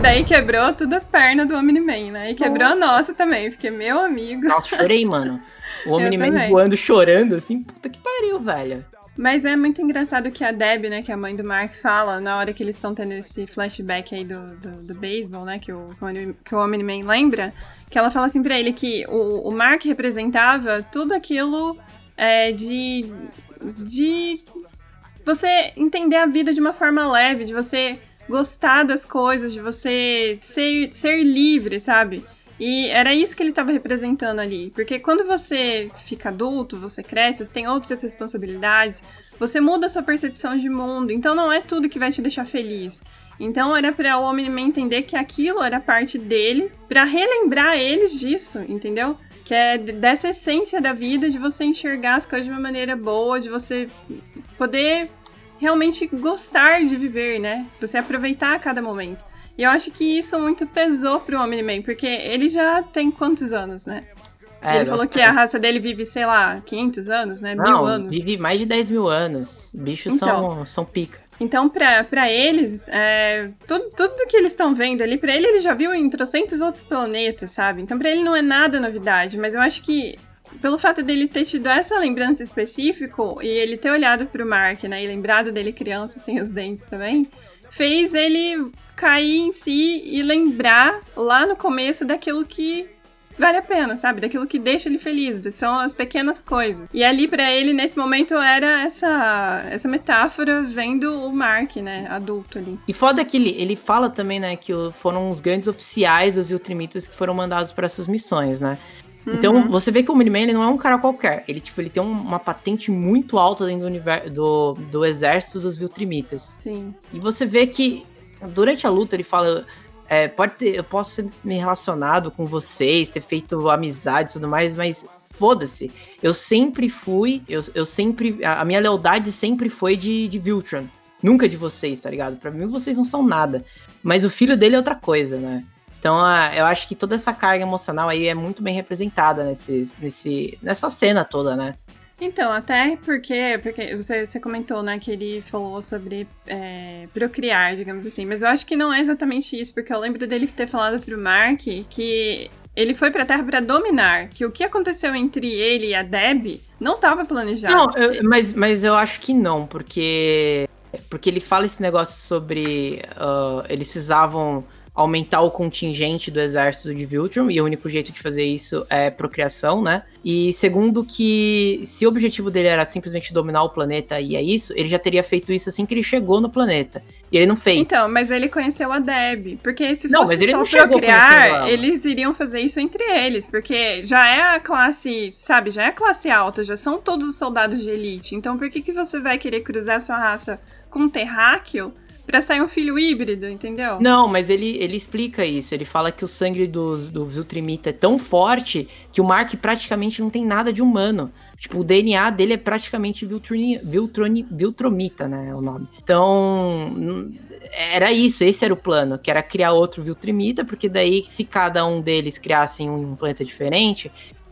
daí quebrou todas as pernas do Omni-Man, né? E quebrou a nossa também, porque meu amigo. Nossa, chorei, mano. O *laughs* Omni-Man voando, chorando, assim, puta que pariu, velho. Mas é muito engraçado que a Deb, né, que é a mãe do Mark, fala na hora que eles estão tendo esse flashback aí do, do, do beisebol, né, que o, que o Omni-Man lembra, que ela fala assim pra ele que o, o Mark representava tudo aquilo é, de, de você entender a vida de uma forma leve, de você gostar das coisas, de você ser, ser livre, sabe? E era isso que ele estava representando ali. Porque quando você fica adulto, você cresce, você tem outras responsabilidades, você muda a sua percepção de mundo. Então não é tudo que vai te deixar feliz. Então era para o homem entender que aquilo era parte deles, para relembrar eles disso, entendeu? Que é dessa essência da vida, de você enxergar as coisas de uma maneira boa, de você poder realmente gostar de viver, né? Você aproveitar cada momento. E eu acho que isso muito pesou pro Omni-Man, porque ele já tem quantos anos, né? É, ele falou que a raça dele vive, sei lá, 500 anos, né? Não, mil anos. vive mais de 10 mil anos. Bichos então, são, são pica. Então, pra, eles, é, tudo, tudo que eles estão vendo ali, pra ele, ele já viu em trocentos outros planetas, sabe? Então, pra ele não é nada novidade, mas eu acho que pelo fato dele ter tido essa lembrança específica e ele ter olhado pro Mark, né, e lembrado dele criança sem os dentes também, fez ele cair em si e lembrar lá no começo daquilo que vale a pena, sabe? Daquilo que deixa ele feliz, são as pequenas coisas. E ali para ele nesse momento era essa essa metáfora vendo o Mark, né, adulto ali. E foda que ele, ele fala também, né, que foram os grandes oficiais dos Viltrimitas que foram mandados para essas missões, né? Então, uhum. você vê que o Miniman ele não é um cara qualquer. Ele, tipo, ele tem um, uma patente muito alta dentro do, universo, do, do exército dos Viltrimitas. Sim. E você vê que, durante a luta, ele fala... É, pode ter, eu posso ser me relacionado com vocês, ter feito amizade e tudo mais, mas foda-se. Eu sempre fui, eu, eu sempre, a, minha lealdade sempre foi de, de Viltron. Nunca de vocês, tá ligado? Pra mim, vocês não são nada. Mas o filho dele é outra coisa, né? Então, eu acho que toda essa carga emocional aí é muito bem representada nesse, nesse, nessa cena toda, né? Então, até porque, porque você, você comentou, né, que ele falou sobre é, procriar, digamos assim, mas eu acho que não é exatamente isso, porque eu lembro dele ter falado pro Mark que ele foi pra Terra pra dominar. Que o que aconteceu entre ele e a Deb não tava planejado. Não, eu- mas, mas eu acho que não, porque. Porque ele fala esse negócio sobre. ah, eles precisavam aumentar o contingente do exército de Viltrum, e o único jeito de fazer isso é procriação, né? E segundo que se o objetivo dele era simplesmente dominar o planeta e é isso, ele já teria feito isso assim que ele chegou no planeta. E ele não fez. Então, mas ele conheceu a Deb. Porque se Não, fosse mas ele só não chegou procriar, eles iriam fazer isso entre eles. Porque já é a classe, sabe, já é a classe alta, já são todos os soldados de elite. Então por que, que você vai querer cruzar sua raça com um terráqueo pra sair um filho híbrido, entendeu? Não, mas ele, ele explica isso. Ele fala que o sangue dos, do Viltrimita é tão forte que o Mark praticamente não tem nada de humano. Tipo, o DNA dele é praticamente Viltroni, Viltroni, Viltromita, né? É o nome. Então, era isso. Esse era o plano, que era criar outro Viltrimita, porque daí, se cada um deles criassem um planeta diferente,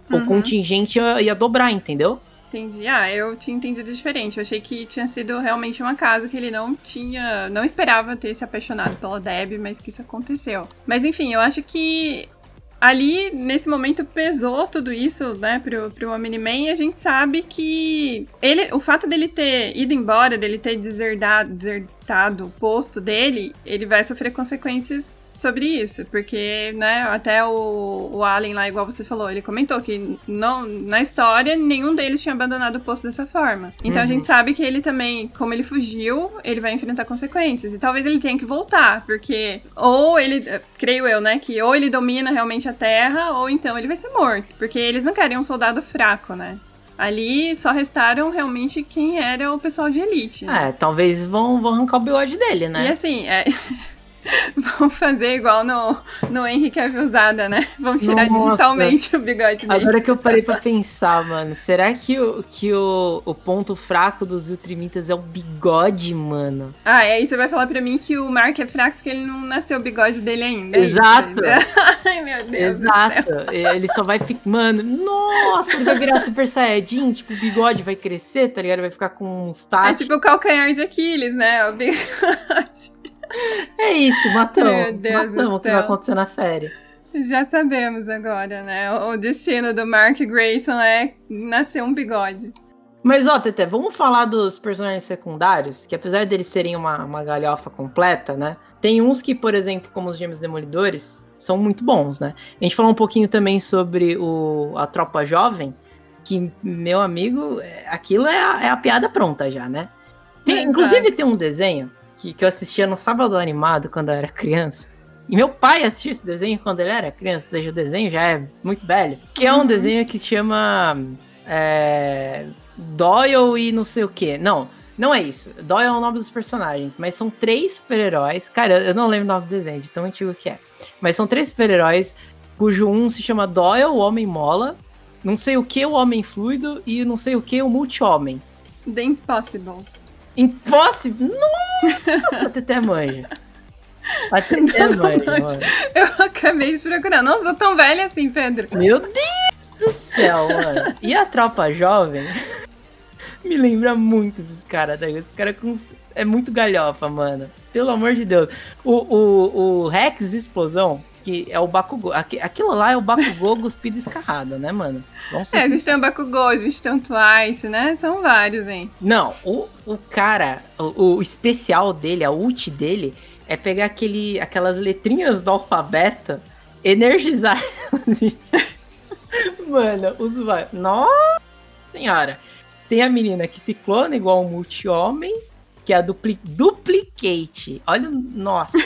o Uhum. contingente ia, ia dobrar, entendeu? Entendi. Ah, eu tinha entendido diferente. Eu achei que tinha sido realmente uma casa que ele não tinha. Não esperava ter se apaixonado pela Deb, mas que isso aconteceu. Mas enfim, eu acho que ali, nesse momento, pesou tudo isso, né, pro, pro Omni-Man, e a gente sabe que ele, o fato dele ter ido embora, dele ter deserdado, o posto dele, ele vai sofrer consequências sobre isso, porque, né, até o, o Allen lá, igual você falou, ele comentou que não, na história nenhum deles tinha abandonado o posto dessa forma. Então a Uhum. gente sabe que ele também, como ele fugiu, ele vai enfrentar consequências. E talvez ele tenha que voltar, porque ou ele, creio eu, né, que ou ele domina realmente a Terra, ou então ele vai ser morto, porque eles não querem um soldado fraco, né? Ali só restaram realmente quem era o pessoal de elite. né? É, talvez vão, vão arrancar o bigode dele, né? E assim, é... *laughs* *laughs* vão fazer igual no, no Henrique Avilzada, né? Vão tirar Nossa. digitalmente o bigode dele. Agora que eu parei pra pensar, mano, será que, o, que o, o ponto fraco dos Viltrimitas é o bigode, mano? Ah, e aí você vai falar pra mim que o Mark é fraco porque ele não nasceu o bigode dele ainda. é? Exato. *laughs* Ai, meu Deus. Exato. Ele só vai ficar. Mano, nossa, ele vai virar Super Saiyajin, tipo, o bigode vai crescer, tá ligado? Vai ficar com uns É tachos. tipo o calcanhar de Aquiles, né? O bigode. É isso, matamos. Meu Deus do matamos o que vai acontecer na série. Já sabemos agora, né? O destino do Mark Grayson é nascer um bigode. Mas, ó, Tete, vamos falar dos personagens secundários, que apesar deles serem uma, uma galhofa completa, né? Tem uns que, por exemplo, como os Gêmeos Demolidores, são muito bons, né? A gente falou um pouquinho também sobre o, a Tropa Jovem, que, meu amigo, é- aquilo é a, é a piada pronta já, né? Tem- inclusive, tem um desenho que, que eu assistia no Sábado Animado quando eu era criança. E meu pai assistia esse desenho quando ele era criança, ou seja, o desenho já é muito velho. Que é um Uhum. desenho que se chama é, Doyle e não sei o que. Não, não é isso. Doyle é o nome dos personagens, mas são três super-heróis. Cara, eu não lembro o nome do desenho, de tão antigo que é. Mas são três super-heróis, cujo um se chama Doyle, o Homem Mola, não sei o que, o Homem Fluido, e não sei o que, o Multi-Homem. The Impossibles. Impossível! Nossa, Teté manja. A Teté manja. Eu acabei de procurar. Não sou tão velha assim, Pedro. Meu Deus do céu, mano. E a tropa jovem me lembra muito esses caras daí. Esse cara com. É muito galhofa, mano. Pelo amor de Deus. O, o, o Rex Explosão, que é o Bakugou. aqui- Aquilo lá é o Bakugou cuspido escarrado, né, mano? Vamos ser É, a gente tem o Bakugou, a gente tem o Twice, né? São vários, hein? Não, o, o cara, o, o especial dele, a ult dele, é pegar aquele, aquelas letrinhas do alfabeto, energizar. *laughs* Mano, os. Nossa senhora! Tem a menina que se clona igual um multi-homem, que é a dupli Duplicate. Olha, nossa.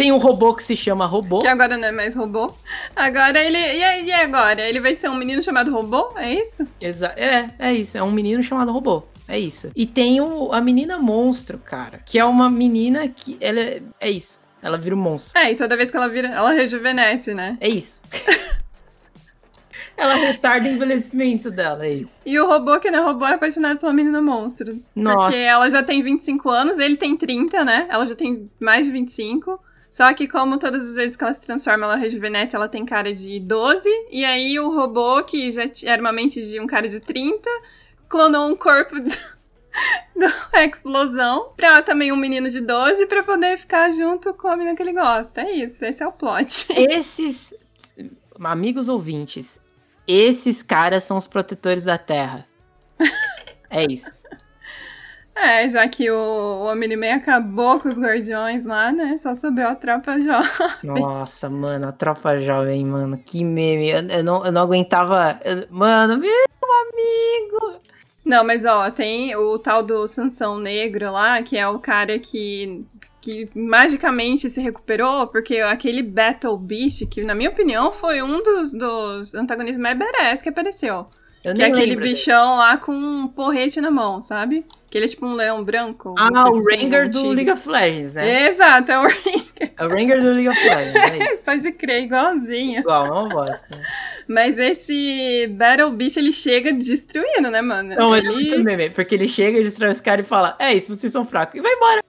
Tem um robô que se chama robô. Que agora não é mais robô. Agora ele. E e agora? Ele vai ser um menino chamado robô? É isso? Exa é, é isso. É um menino chamado robô. É isso. E tem o, a menina monstro, cara. Que é uma menina que. Ela é, é isso. Ela vira um monstro. É, e toda vez que ela vira, ela rejuvenesce, né? É isso. *laughs* ela retarda o envelhecimento dela, é isso. E o robô que não é robô é apaixonado pela menina monstro. Nossa. Porque ela já tem 25 anos, ele tem 30, né? Ela já tem mais de 25. Só que como todas as vezes que ela se transforma, ela rejuvenesce, ela tem cara de 12. E aí o robô, que já era uma mente de um cara de 30, clonou um corpo *laughs* do, do explosão pra também um menino de 12 pra poder ficar junto com a menina que ele gosta. É isso, esse é o plot. *laughs* Esses. amigos ouvintes, esses caras são os protetores da Terra. é isso. É, já que o, o Homem-Man acabou com os guardiões lá, né? Só sobrou a tropa jovem. Nossa, mano, a tropa jovem, mano, que meme. Eu, eu não, eu não aguentava. eu- mano, meu amigo. Não, mas ó, tem o tal do Sansão Negro lá, que é o cara que, que magicamente se recuperou, porque aquele Battle Beast, que na minha opinião foi um dos, dos antagonistas mais badass que apareceu. Eu que é aquele lembro bichão lá com um porrete na mão, sabe? Que ele é tipo um leão branco. Ah, o Ranger do. League of Legends, né? Exato, é o Ranger. É o Ranger do League of Legends, é. *laughs* Pode crer, igualzinho. Igual, uma bosta. Mas esse Battle Beast, ele chega destruindo, né, mano? Não, ele... é muito meme, porque ele chega, destrói os caras e fala: É isso, vocês são fracos. E vai embora.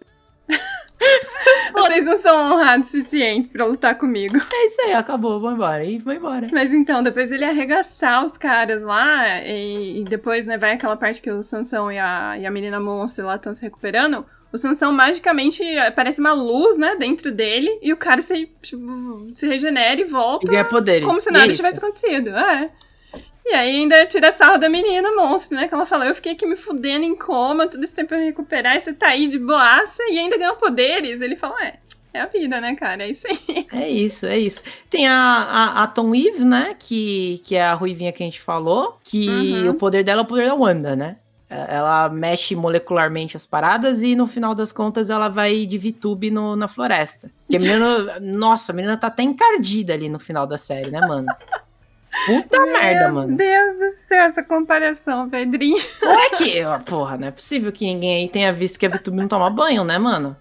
*laughs* Vocês não são honrados o suficientes pra lutar comigo. É isso aí, acabou, vai embora. E vai embora. Mas então, depois ele arregaçar os caras lá, e, e depois, né, vai aquela parte que o Sansão e a, e a menina monstro lá estão se recuperando. O Sansão magicamente aparece uma luz, né, dentro dele, e o cara se, tipo, se regenera e E volta ganha poderes. como se E nada é isso. tivesse acontecido. É. E aí ainda tira sarro da menina monstro, né? Que ela fala, eu fiquei aqui me fudendo em coma, todo esse tempo pra me recuperar, e você tá aí de boaça e ainda ganhou poderes. Ele fala, é, é a vida, né, cara? É isso aí. *laughs* É isso, é isso. Tem a, a, a Tom Eve, né? Que, que é a ruivinha que a gente falou. Que Uhum. o poder dela é o poder da Wanda, né? É- Ela mexe molecularmente as paradas e no final das contas ela vai de VTube no, na floresta. Que a menina. *laughs* nossa, a menina tá até encardida ali no final da série, né, mano? Puta merda, Meu mano. Deus do céu, essa comparação, Pedrinho. Não é que. Porra, não é possível que ninguém aí tenha visto que a VTube não toma banho, né, mano?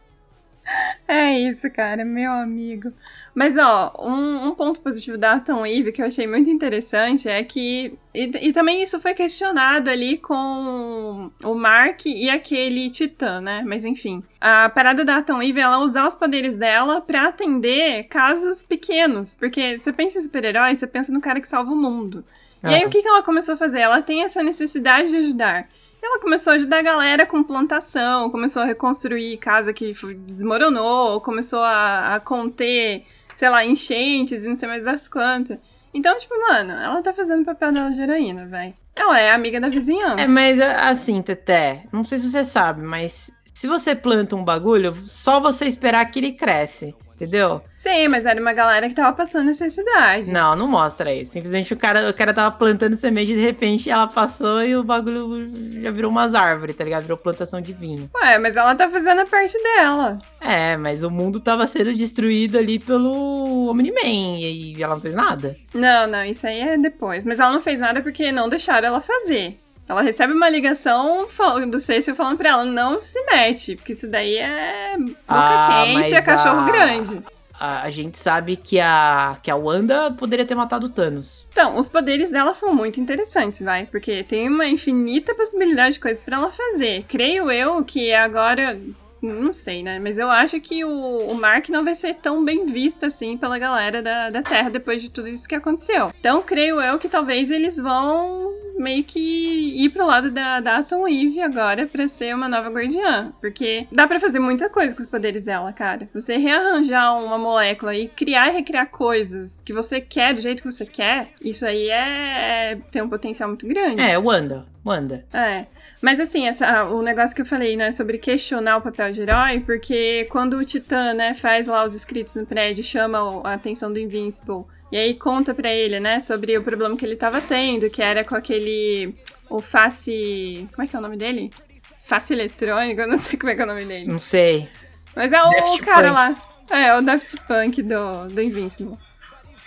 *laughs* É isso, cara, meu amigo. Mas, ó, um, um ponto positivo da Tom Eve que eu achei muito interessante é que. E, e também isso foi questionado ali com o Mark e aquele Titã, né? Mas enfim. A parada da Tom Eve é ela usar os poderes dela pra atender casos pequenos. Porque você pensa em super-herói, você pensa no cara que salva o mundo. E aí, Ah. o que, que ela começou a fazer? Ela tem essa necessidade de ajudar. Ela começou a ajudar a galera com plantação, começou a reconstruir casa que desmoronou, começou a, a conter, sei lá, enchentes e não sei mais das quantas. Então, tipo, mano, ela tá fazendo o papel dela de heroína, velho. Ela é amiga da vizinhança. É, mas assim, Teté, não sei se você sabe, mas se você planta um bagulho, só você esperar que ele cresce, entendeu? Sim, mas era uma galera que tava passando necessidade. Não, não mostra isso. Simplesmente o cara, o cara tava plantando semente e de repente ela passou e o bagulho já virou umas árvores, tá ligado? Virou plantação de vinho. Ué, mas ela tá fazendo a parte dela. É, mas o mundo tava sendo destruído ali pelo Omni-Man e ela não fez nada. Não, não, isso aí é depois. Mas ela não fez nada porque não deixaram ela fazer. Ela recebe uma ligação do Cecil falando pra ela, não se mete, porque isso daí é boca Ah, quente e é cachorro a- grande. A, a gente sabe que a, que a Wanda poderia ter matado o Thanos. Então, os poderes dela são muito interessantes, vai, porque tem uma infinita possibilidade de coisas pra ela fazer. Creio eu que agora. Não sei, né? Mas eu acho que o, o Mark não vai ser tão bem visto assim pela galera da, da Terra depois de tudo isso que aconteceu. Então, creio eu que talvez eles vão meio que ir pro lado da, da Atom Eve agora pra ser uma nova guardiã. Porque dá pra fazer muita coisa com os poderes dela, cara. Você rearranjar uma molécula e criar e recriar coisas que você quer do jeito que você quer, isso aí é, é tem um potencial muito grande. É, Wanda. Wanda. É. Mas assim, essa, o negócio que eu falei, né, sobre questionar o papel de herói, porque quando o Titã, né, faz lá os escritos no prédio, chama a atenção do Invincible, e aí conta pra ele, né, sobre o problema que ele tava tendo, que era com aquele. O face. Como é que é o nome dele? Face eletrônico, eu *laughs* não sei como é que é o nome dele. Não sei. Mas é o Daft cara Punk. lá. É, o Daft Punk do, do Invincible.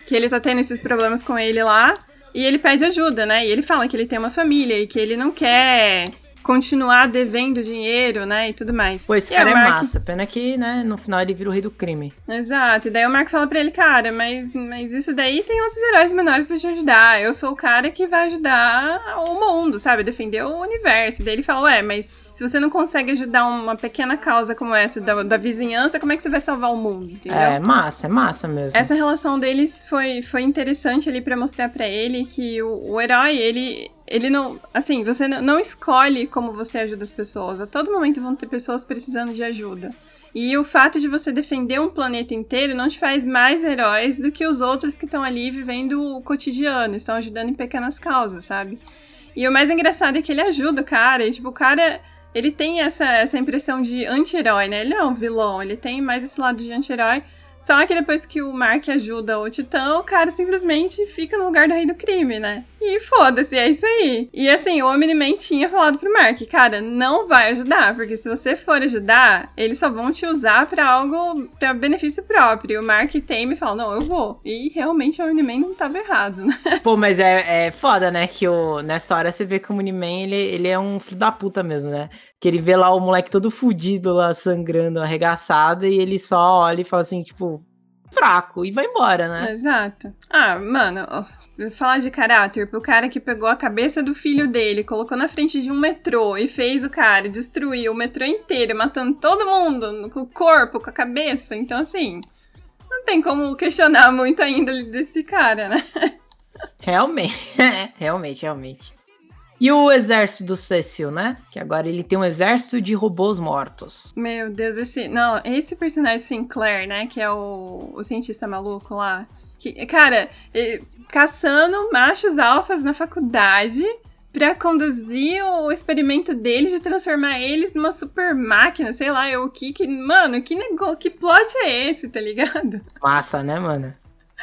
Que ele tá tendo esses problemas com ele lá. E ele pede ajuda, né? E ele fala que ele tem uma família e que ele não quer continuar devendo dinheiro, né? E tudo mais. Pô, esse E cara é Mark- massa. Pena que, né, no final ele vira o rei do crime. Exato. E daí o Mark fala pra ele, cara, mas, mas isso daí tem outros heróis menores pra te ajudar. Eu sou o cara que vai ajudar o mundo, sabe? Defender o universo. E daí ele fala, ué, mas se você não consegue ajudar uma pequena causa como essa da, da vizinhança, como é que você vai salvar o mundo? Entendeu? É massa, é massa mesmo. Essa relação deles foi, foi interessante ali pra mostrar pra ele que o, o herói, ele, ele não. Assim, você não, não escolhe como você ajuda as pessoas. A todo momento vão ter pessoas precisando de ajuda. E o fato de você defender um planeta inteiro não te faz mais heróis do que os outros que estão ali vivendo o cotidiano, estão ajudando em pequenas causas, sabe? E o mais engraçado é que ele ajuda o cara, e tipo, o cara ele tem essa, essa impressão de anti-herói, né? Ele é um vilão, ele tem mais esse lado de anti-herói. Só que depois que o Mark ajuda o Titã, o cara simplesmente fica no lugar do rei do crime, né? E foda-se, é isso aí. E assim, o Omni-Man tinha falado pro Mark, cara, não vai ajudar, porque se você for ajudar, eles só vão te usar para algo, para benefício próprio. E o Mark teme e fala, não, eu vou. E realmente o Omni-Man não tava errado, né? *laughs* Pô, mas é, é foda, né? Que o, nessa hora você vê que o Omni-Man, ele, ele é um filho da puta mesmo, né? Que ele vê lá o moleque todo fudido lá, sangrando, arregaçado, e ele só olha e fala assim, tipo, fraco, e vai embora, né? Exato. Ah, mano, falar de caráter, pro cara que pegou a cabeça do filho dele, colocou na frente de um metrô e fez o cara destruir o metrô inteiro, matando todo mundo, com o corpo, com a cabeça. Então, assim, não tem como questionar muito ainda desse cara, né? *laughs* *laughs* Realmente, realmente, realmente. E o exército do Cecil, né? Que agora ele tem um exército de robôs mortos. Meu Deus, esse. Não, esse personagem Sinclair, né? Que é o, o cientista maluco lá. Que, cara, caçando machos alfas na faculdade para conduzir o experimento dele de transformar eles numa super máquina, sei lá, o que que, mano, que negócio, que plot é esse, tá ligado? Massa, né, mano?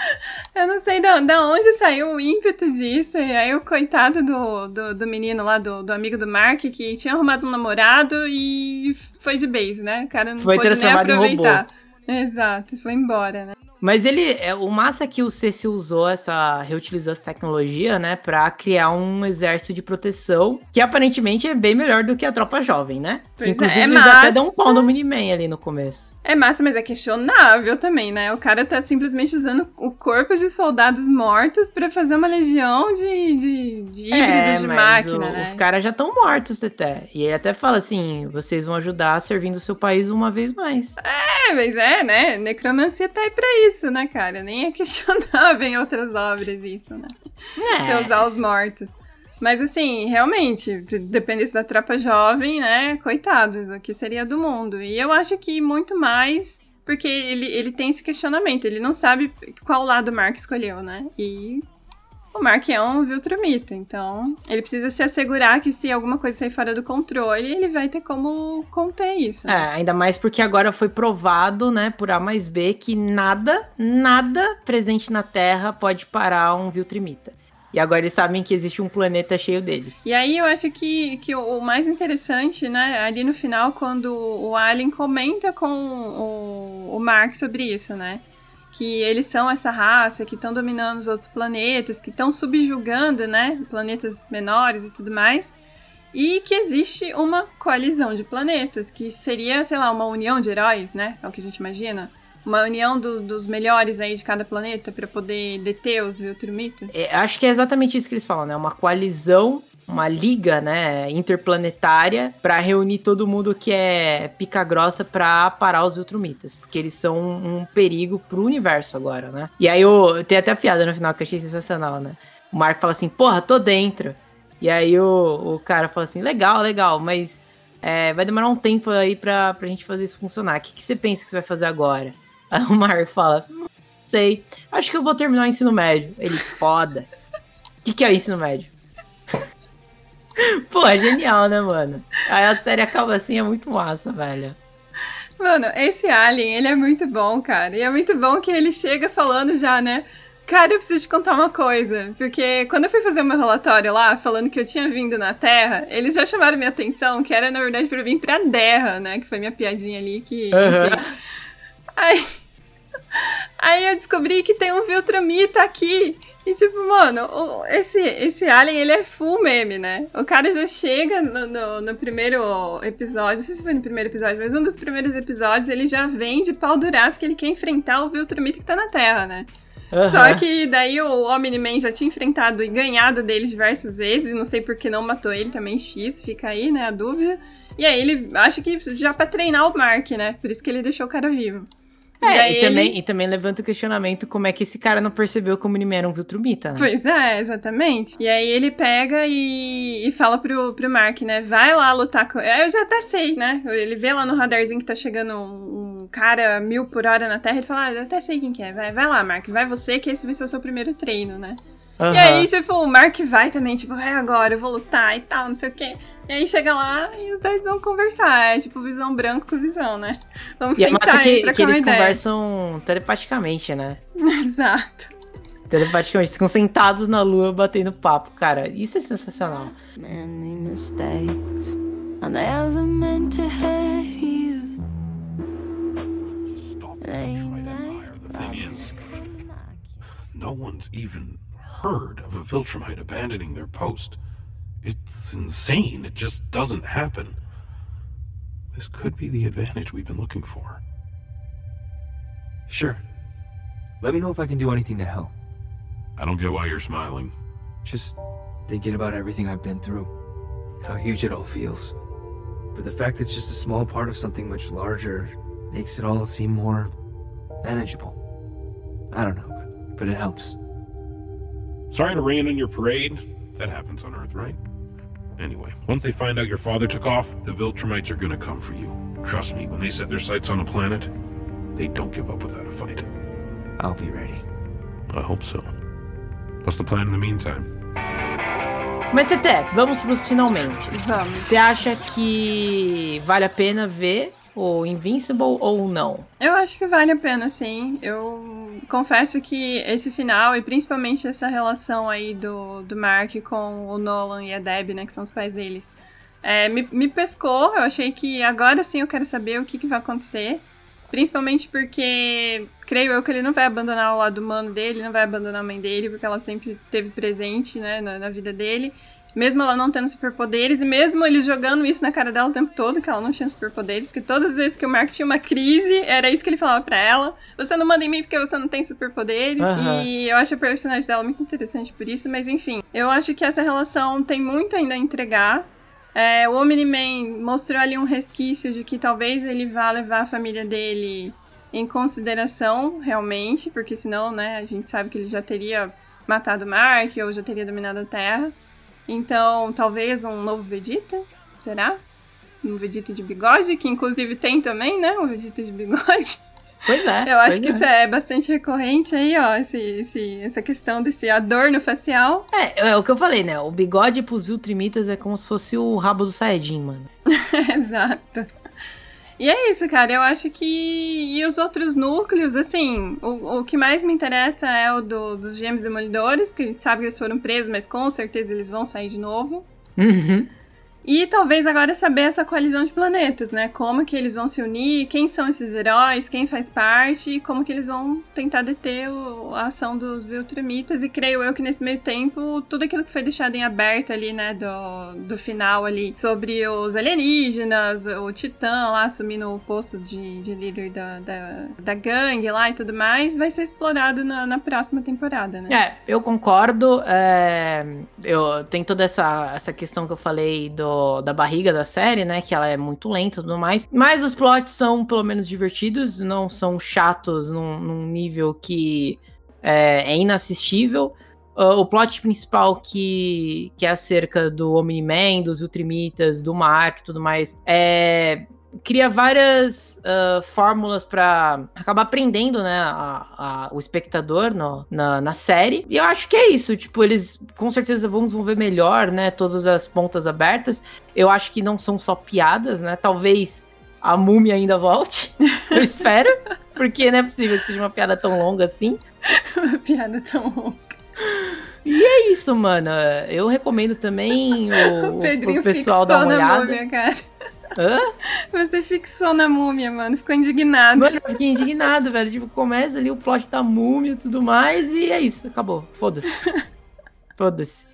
*laughs* Eu não sei da, da onde saiu o ímpeto disso. E aí o coitado do, do, do menino lá, do, do amigo do Mark, que tinha arrumado um namorado e foi de base, né? O cara não foi pôde nem aproveitar. Exato, foi embora, né? Mas ele, é, o massa é que o CC usou essa, reutilizou essa tecnologia, né, pra criar um exército de proteção, que aparentemente é bem melhor do que a tropa jovem, né? Pois que, inclusive é, é eles massa. até dão um pau no Miniman ali no começo. É massa, mas é questionável também, né? O cara tá simplesmente usando o corpo de soldados mortos para fazer uma legião de, de, de híbridos é, de máquina, o- né? Os caras já estão mortos até. E ele até fala assim: vocês vão ajudar servindo o seu país uma vez mais. É, mas é, né? Necromancia tá aí pra isso, né, cara? Nem é questionável *laughs* em outras obras isso, né? É. usar os mortos. Mas assim, realmente, se dependesse da tropa jovem, né? Coitados, o que seria do mundo? E eu acho que muito mais porque ele, ele tem esse questionamento, ele não sabe qual lado o Mark escolheu, né? E o Mark é um Viltrumita, então ele precisa se assegurar que se alguma coisa sair fora do controle, ele vai ter como conter isso. né? É, ainda mais porque agora foi provado, né, por A mais B, que nada, nada presente na Terra pode parar um Viltrimita. E agora eles sabem que existe um planeta cheio deles. E aí eu acho que, que o o mais interessante, né, ali no final, quando o Alien comenta com o, o Mark sobre isso, né? Que eles são essa raça que estão dominando os outros planetas, que estão subjugando, né, planetas menores e tudo mais. E que existe uma coalizão de planetas, que seria, sei lá, uma união de heróis, né? É o que a gente imagina. Uma união do- dos melhores aí de cada planeta para poder deter os Viltrumitas. É, acho que é exatamente isso que eles falam, né? Uma coalizão, uma liga, né, interplanetária pra reunir todo mundo que é pica grossa pra parar os Viltrumitas, porque eles são um, perigo pro universo agora, né? E aí o, tem até a piada no final que eu achei sensacional, né? O Marco fala assim: "Porra, tô dentro". E aí o, o cara fala assim: "Legal, legal, mas é, vai demorar um tempo aí pra, pra gente fazer isso funcionar. O que, que você pensa que você vai fazer agora?" *laughs* Aí o Marco fala: "Não sei. Acho que eu vou terminar o ensino médio". Ele, foda. O *laughs* que, que é o ensino médio? *laughs* Pô, é genial, né, mano? Aí a série acaba assim, é muito massa, velho. Mano, esse Alien, ele é muito bom, cara. E é muito bom que ele chega falando já, né? Cara, eu preciso te contar uma coisa. Porque quando eu fui fazer o meu relatório lá, falando que eu tinha vindo na Terra, eles já chamaram minha atenção, que era, na verdade, pra eu vir pra Terra, né? Que foi minha piadinha ali, que... Enfim. Aí... Aí eu descobri que tem um Viltramita aqui. E tipo, mano, esse, esse Alien, ele é full meme, né? O cara já chega no, no, no primeiro episódio, não sei se foi no primeiro episódio, mas um dos primeiros episódios, ele já vem de pau duraço que ele quer enfrentar o Viltramita que tá na Terra, né? Só Aham. que daí o Omni-Man já tinha enfrentado e ganhado dele diversas vezes, não sei por que não matou ele também, X, fica aí, né, a dúvida. E aí ele, acho que já pra treinar o Mark, né? Por isso que ele deixou o cara vivo. É, daí e ele- também, e também levanta o questionamento como é que esse cara não percebeu como ele era um Viltrumita, né? Pois é, exatamente. E aí ele pega e, e fala pro, pro Mark, né? Vai lá lutar com. É, Eu já até sei, né? Ele vê lá no radarzinho que tá chegando um, cara mil por hora na Terra, ele fala, ah, eu até sei quem que é, vai, vai lá, Mark, vai você que esse vai ser o seu primeiro treino, né? Aham. E aí, tipo, o Mark vai também, tipo, é agora, eu vou lutar e tal, não sei o quê. E aí chega lá e os dois vão conversar. É tipo visão branco com visão, né? Vamos E é sentar massa aí que, que eles ideia. conversam telepaticamente, né? *laughs* Exato. Telepaticamente, ficam sentados na lua batendo papo, cara. Isso é sensacional. many mistakes. I never meant to hurt you. Stop Viltrumite Empire. The thing is, no one's even heard of a Viltrumite abandoning their post. It's insane. It just doesn't happen. This could be the advantage we've been looking for. Sure. Let me know if I can do anything to help. I don't get why you're smiling. Just thinking about everything I've been through, how huge it all feels. But the fact it's just a small part of something much larger makes it all seem more manageable. I don't know, but, but it helps. Sorry to rain on your parade. That happens on Earth, right? Anyway, once they find out your father took off, the Viltrumites are gonna come for you. Trust me, when they set their sights on a planet, they don't give up without a fight. I'll be ready. I hope so. What's the plan in the meantime? Mas, Teté, vamos pros finalmente. Vamos. Você acha que vale a pena ver o Invincible ou não? Eu acho que vale a pena, sim. Eu confesso que esse final, e principalmente essa relação aí do, do Mark com o Nolan e a Deb, né, que são os pais dele, é, me, me pescou. Eu achei que agora sim eu quero saber o que, que vai acontecer. Principalmente porque creio eu que ele não vai abandonar o lado humano dele, não vai abandonar a mãe dele, porque ela sempre esteve presente, né, na, na vida dele. Mesmo ela não tendo superpoderes, e mesmo ele jogando isso na cara dela o tempo todo, que ela não tinha superpoderes, porque todas as vezes que o Mark tinha uma crise, era isso que ele falava pra ela. Você não manda em mim porque você não tem superpoderes. Aham. E eu acho a personagem dela muito interessante por isso, mas enfim. Eu acho que essa relação tem muito ainda a entregar. É, o Omni-Man mostrou ali um resquício de que talvez ele vá levar a família dele em consideração, realmente, porque senão, né, a gente sabe que ele já teria matado Mark ou já teria dominado a Terra. Então, talvez um novo Vegeta, será? Um Vegeta de bigode, que inclusive tem também, né, um Vegeta de bigode. Pois é. Eu acho que é. isso é bastante recorrente aí, ó, esse, esse, essa questão desse adorno facial. É, é o que eu falei, né? O bigode pros Viltrimitas é como se fosse o rabo do Saiyajin, mano. *laughs* Exato. E é isso, cara. Eu acho que. E os outros núcleos, assim, o, o que mais me interessa é o do- dos gêmeos demolidores, porque a gente sabe que eles foram presos, mas com certeza eles vão sair de novo. Uhum. E talvez agora saber essa coalizão de planetas, né? Como que eles vão se unir, quem são esses heróis, quem faz parte, e como que eles vão tentar deter o- a ação dos Viltrumitas. E creio eu que nesse meio tempo, tudo aquilo que foi deixado em aberto ali, né, do, do final ali, sobre os alienígenas, o Titã lá assumindo o posto de, de líder da, da, da gangue lá e tudo mais, vai ser explorado na, na próxima temporada, né? É, eu concordo. é, eu tem toda essa, essa questão que eu falei do, da barriga da série, né? Que ela é muito lenta e tudo mais. Mas os plots são pelo menos divertidos, não são chatos num, num nível que é, é inassistível. Ah, o plot principal que, que é acerca do Omni-Man, dos Ultrimitas, do Mark e tudo mais, é cria várias ah, fórmulas pra acabar prendendo, né, a- a- o espectador no- na, na série. E eu acho que é isso, tipo, eles com certeza vão desenvolver melhor, né, todas as pontas abertas. Eu acho que não são só piadas, né, talvez a múmia ainda volte, *laughs* eu espero, porque não é possível que seja uma piada tão longa assim. Uma piada tão louca. É isso, mano. Eu recomendo também o, *laughs* O o pessoal dar uma olhada. múmia, cara. Hã? Você fixou na múmia, mano. Ficou indignado. Mano, eu fiquei indignado, velho. Tipo, começa ali o plot da múmia e tudo mais, e é isso, acabou. Foda-se. *laughs* Foda-se.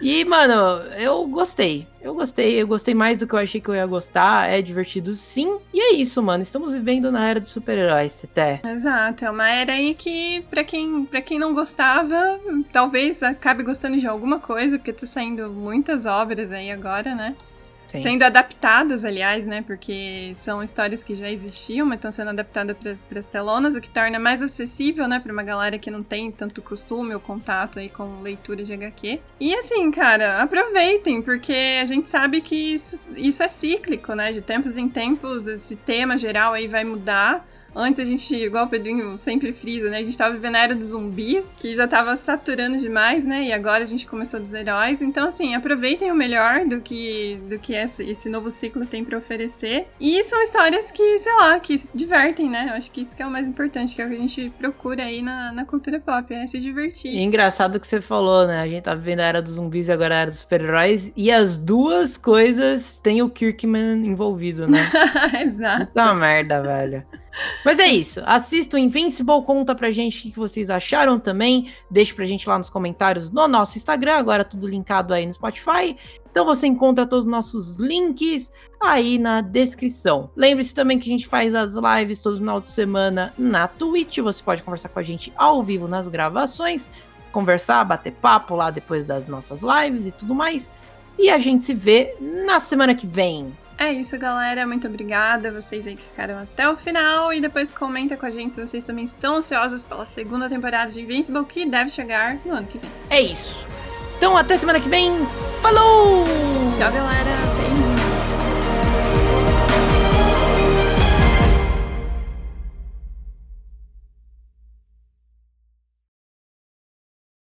E, mano, eu gostei. Eu gostei, eu gostei mais do que eu achei que eu ia gostar. É divertido sim. E é isso, mano. Estamos vivendo na era dos super-heróis, até. Exato, é uma era aí que, pra quem, pra quem não gostava, talvez acabe gostando de alguma coisa, porque tá saindo muitas obras aí agora, né? Sim. Sendo adaptadas, aliás, né? Porque são histórias que já existiam, mas estão sendo adaptadas para as telonas, o que torna mais acessível, né, para uma galera que não tem tanto costume ou contato aí com leitura de HQ. E assim, cara, aproveitem, porque a gente sabe que isso, isso é cíclico, né? De tempos em tempos, esse tema geral aí vai mudar. Antes a gente, igual o Pedrinho sempre frisa, né? A gente tava vivendo a era dos zumbis, que já tava saturando demais, né? E agora a gente começou dos heróis. Então, assim, aproveitem o melhor do que, do que esse, esse novo ciclo tem para oferecer. E são histórias que, sei lá, que se divertem, né? Eu acho que isso que é o mais importante, que é o que a gente procura aí na, na cultura pop, é se divertir. E engraçado que você falou, né? A gente tá vivendo a era dos zumbis e agora a era dos super-heróis. E as duas coisas têm o Kirkman envolvido, né? *laughs* Exato. Puta merda, velho. Mas é isso. Assista o Invincible, conta pra gente o que vocês acharam também. Deixe pra gente lá nos comentários no nosso Instagram, agora tudo linkado aí no Spotify. Então você encontra todos os nossos links aí na descrição. Lembre-se também que a gente faz as lives todo final de semana na Twitch. Você pode conversar com a gente ao vivo nas gravações, conversar, bater papo lá depois das nossas lives e tudo mais. E a gente se vê na semana que vem. É isso, galera. Muito obrigada a vocês aí que ficaram até o final. E depois comenta com a gente se vocês também estão ansiosos pela segunda temporada de Invincible, que deve chegar no ano que vem. É isso. Então até semana que vem. Falou! Tchau, galera. Beijo.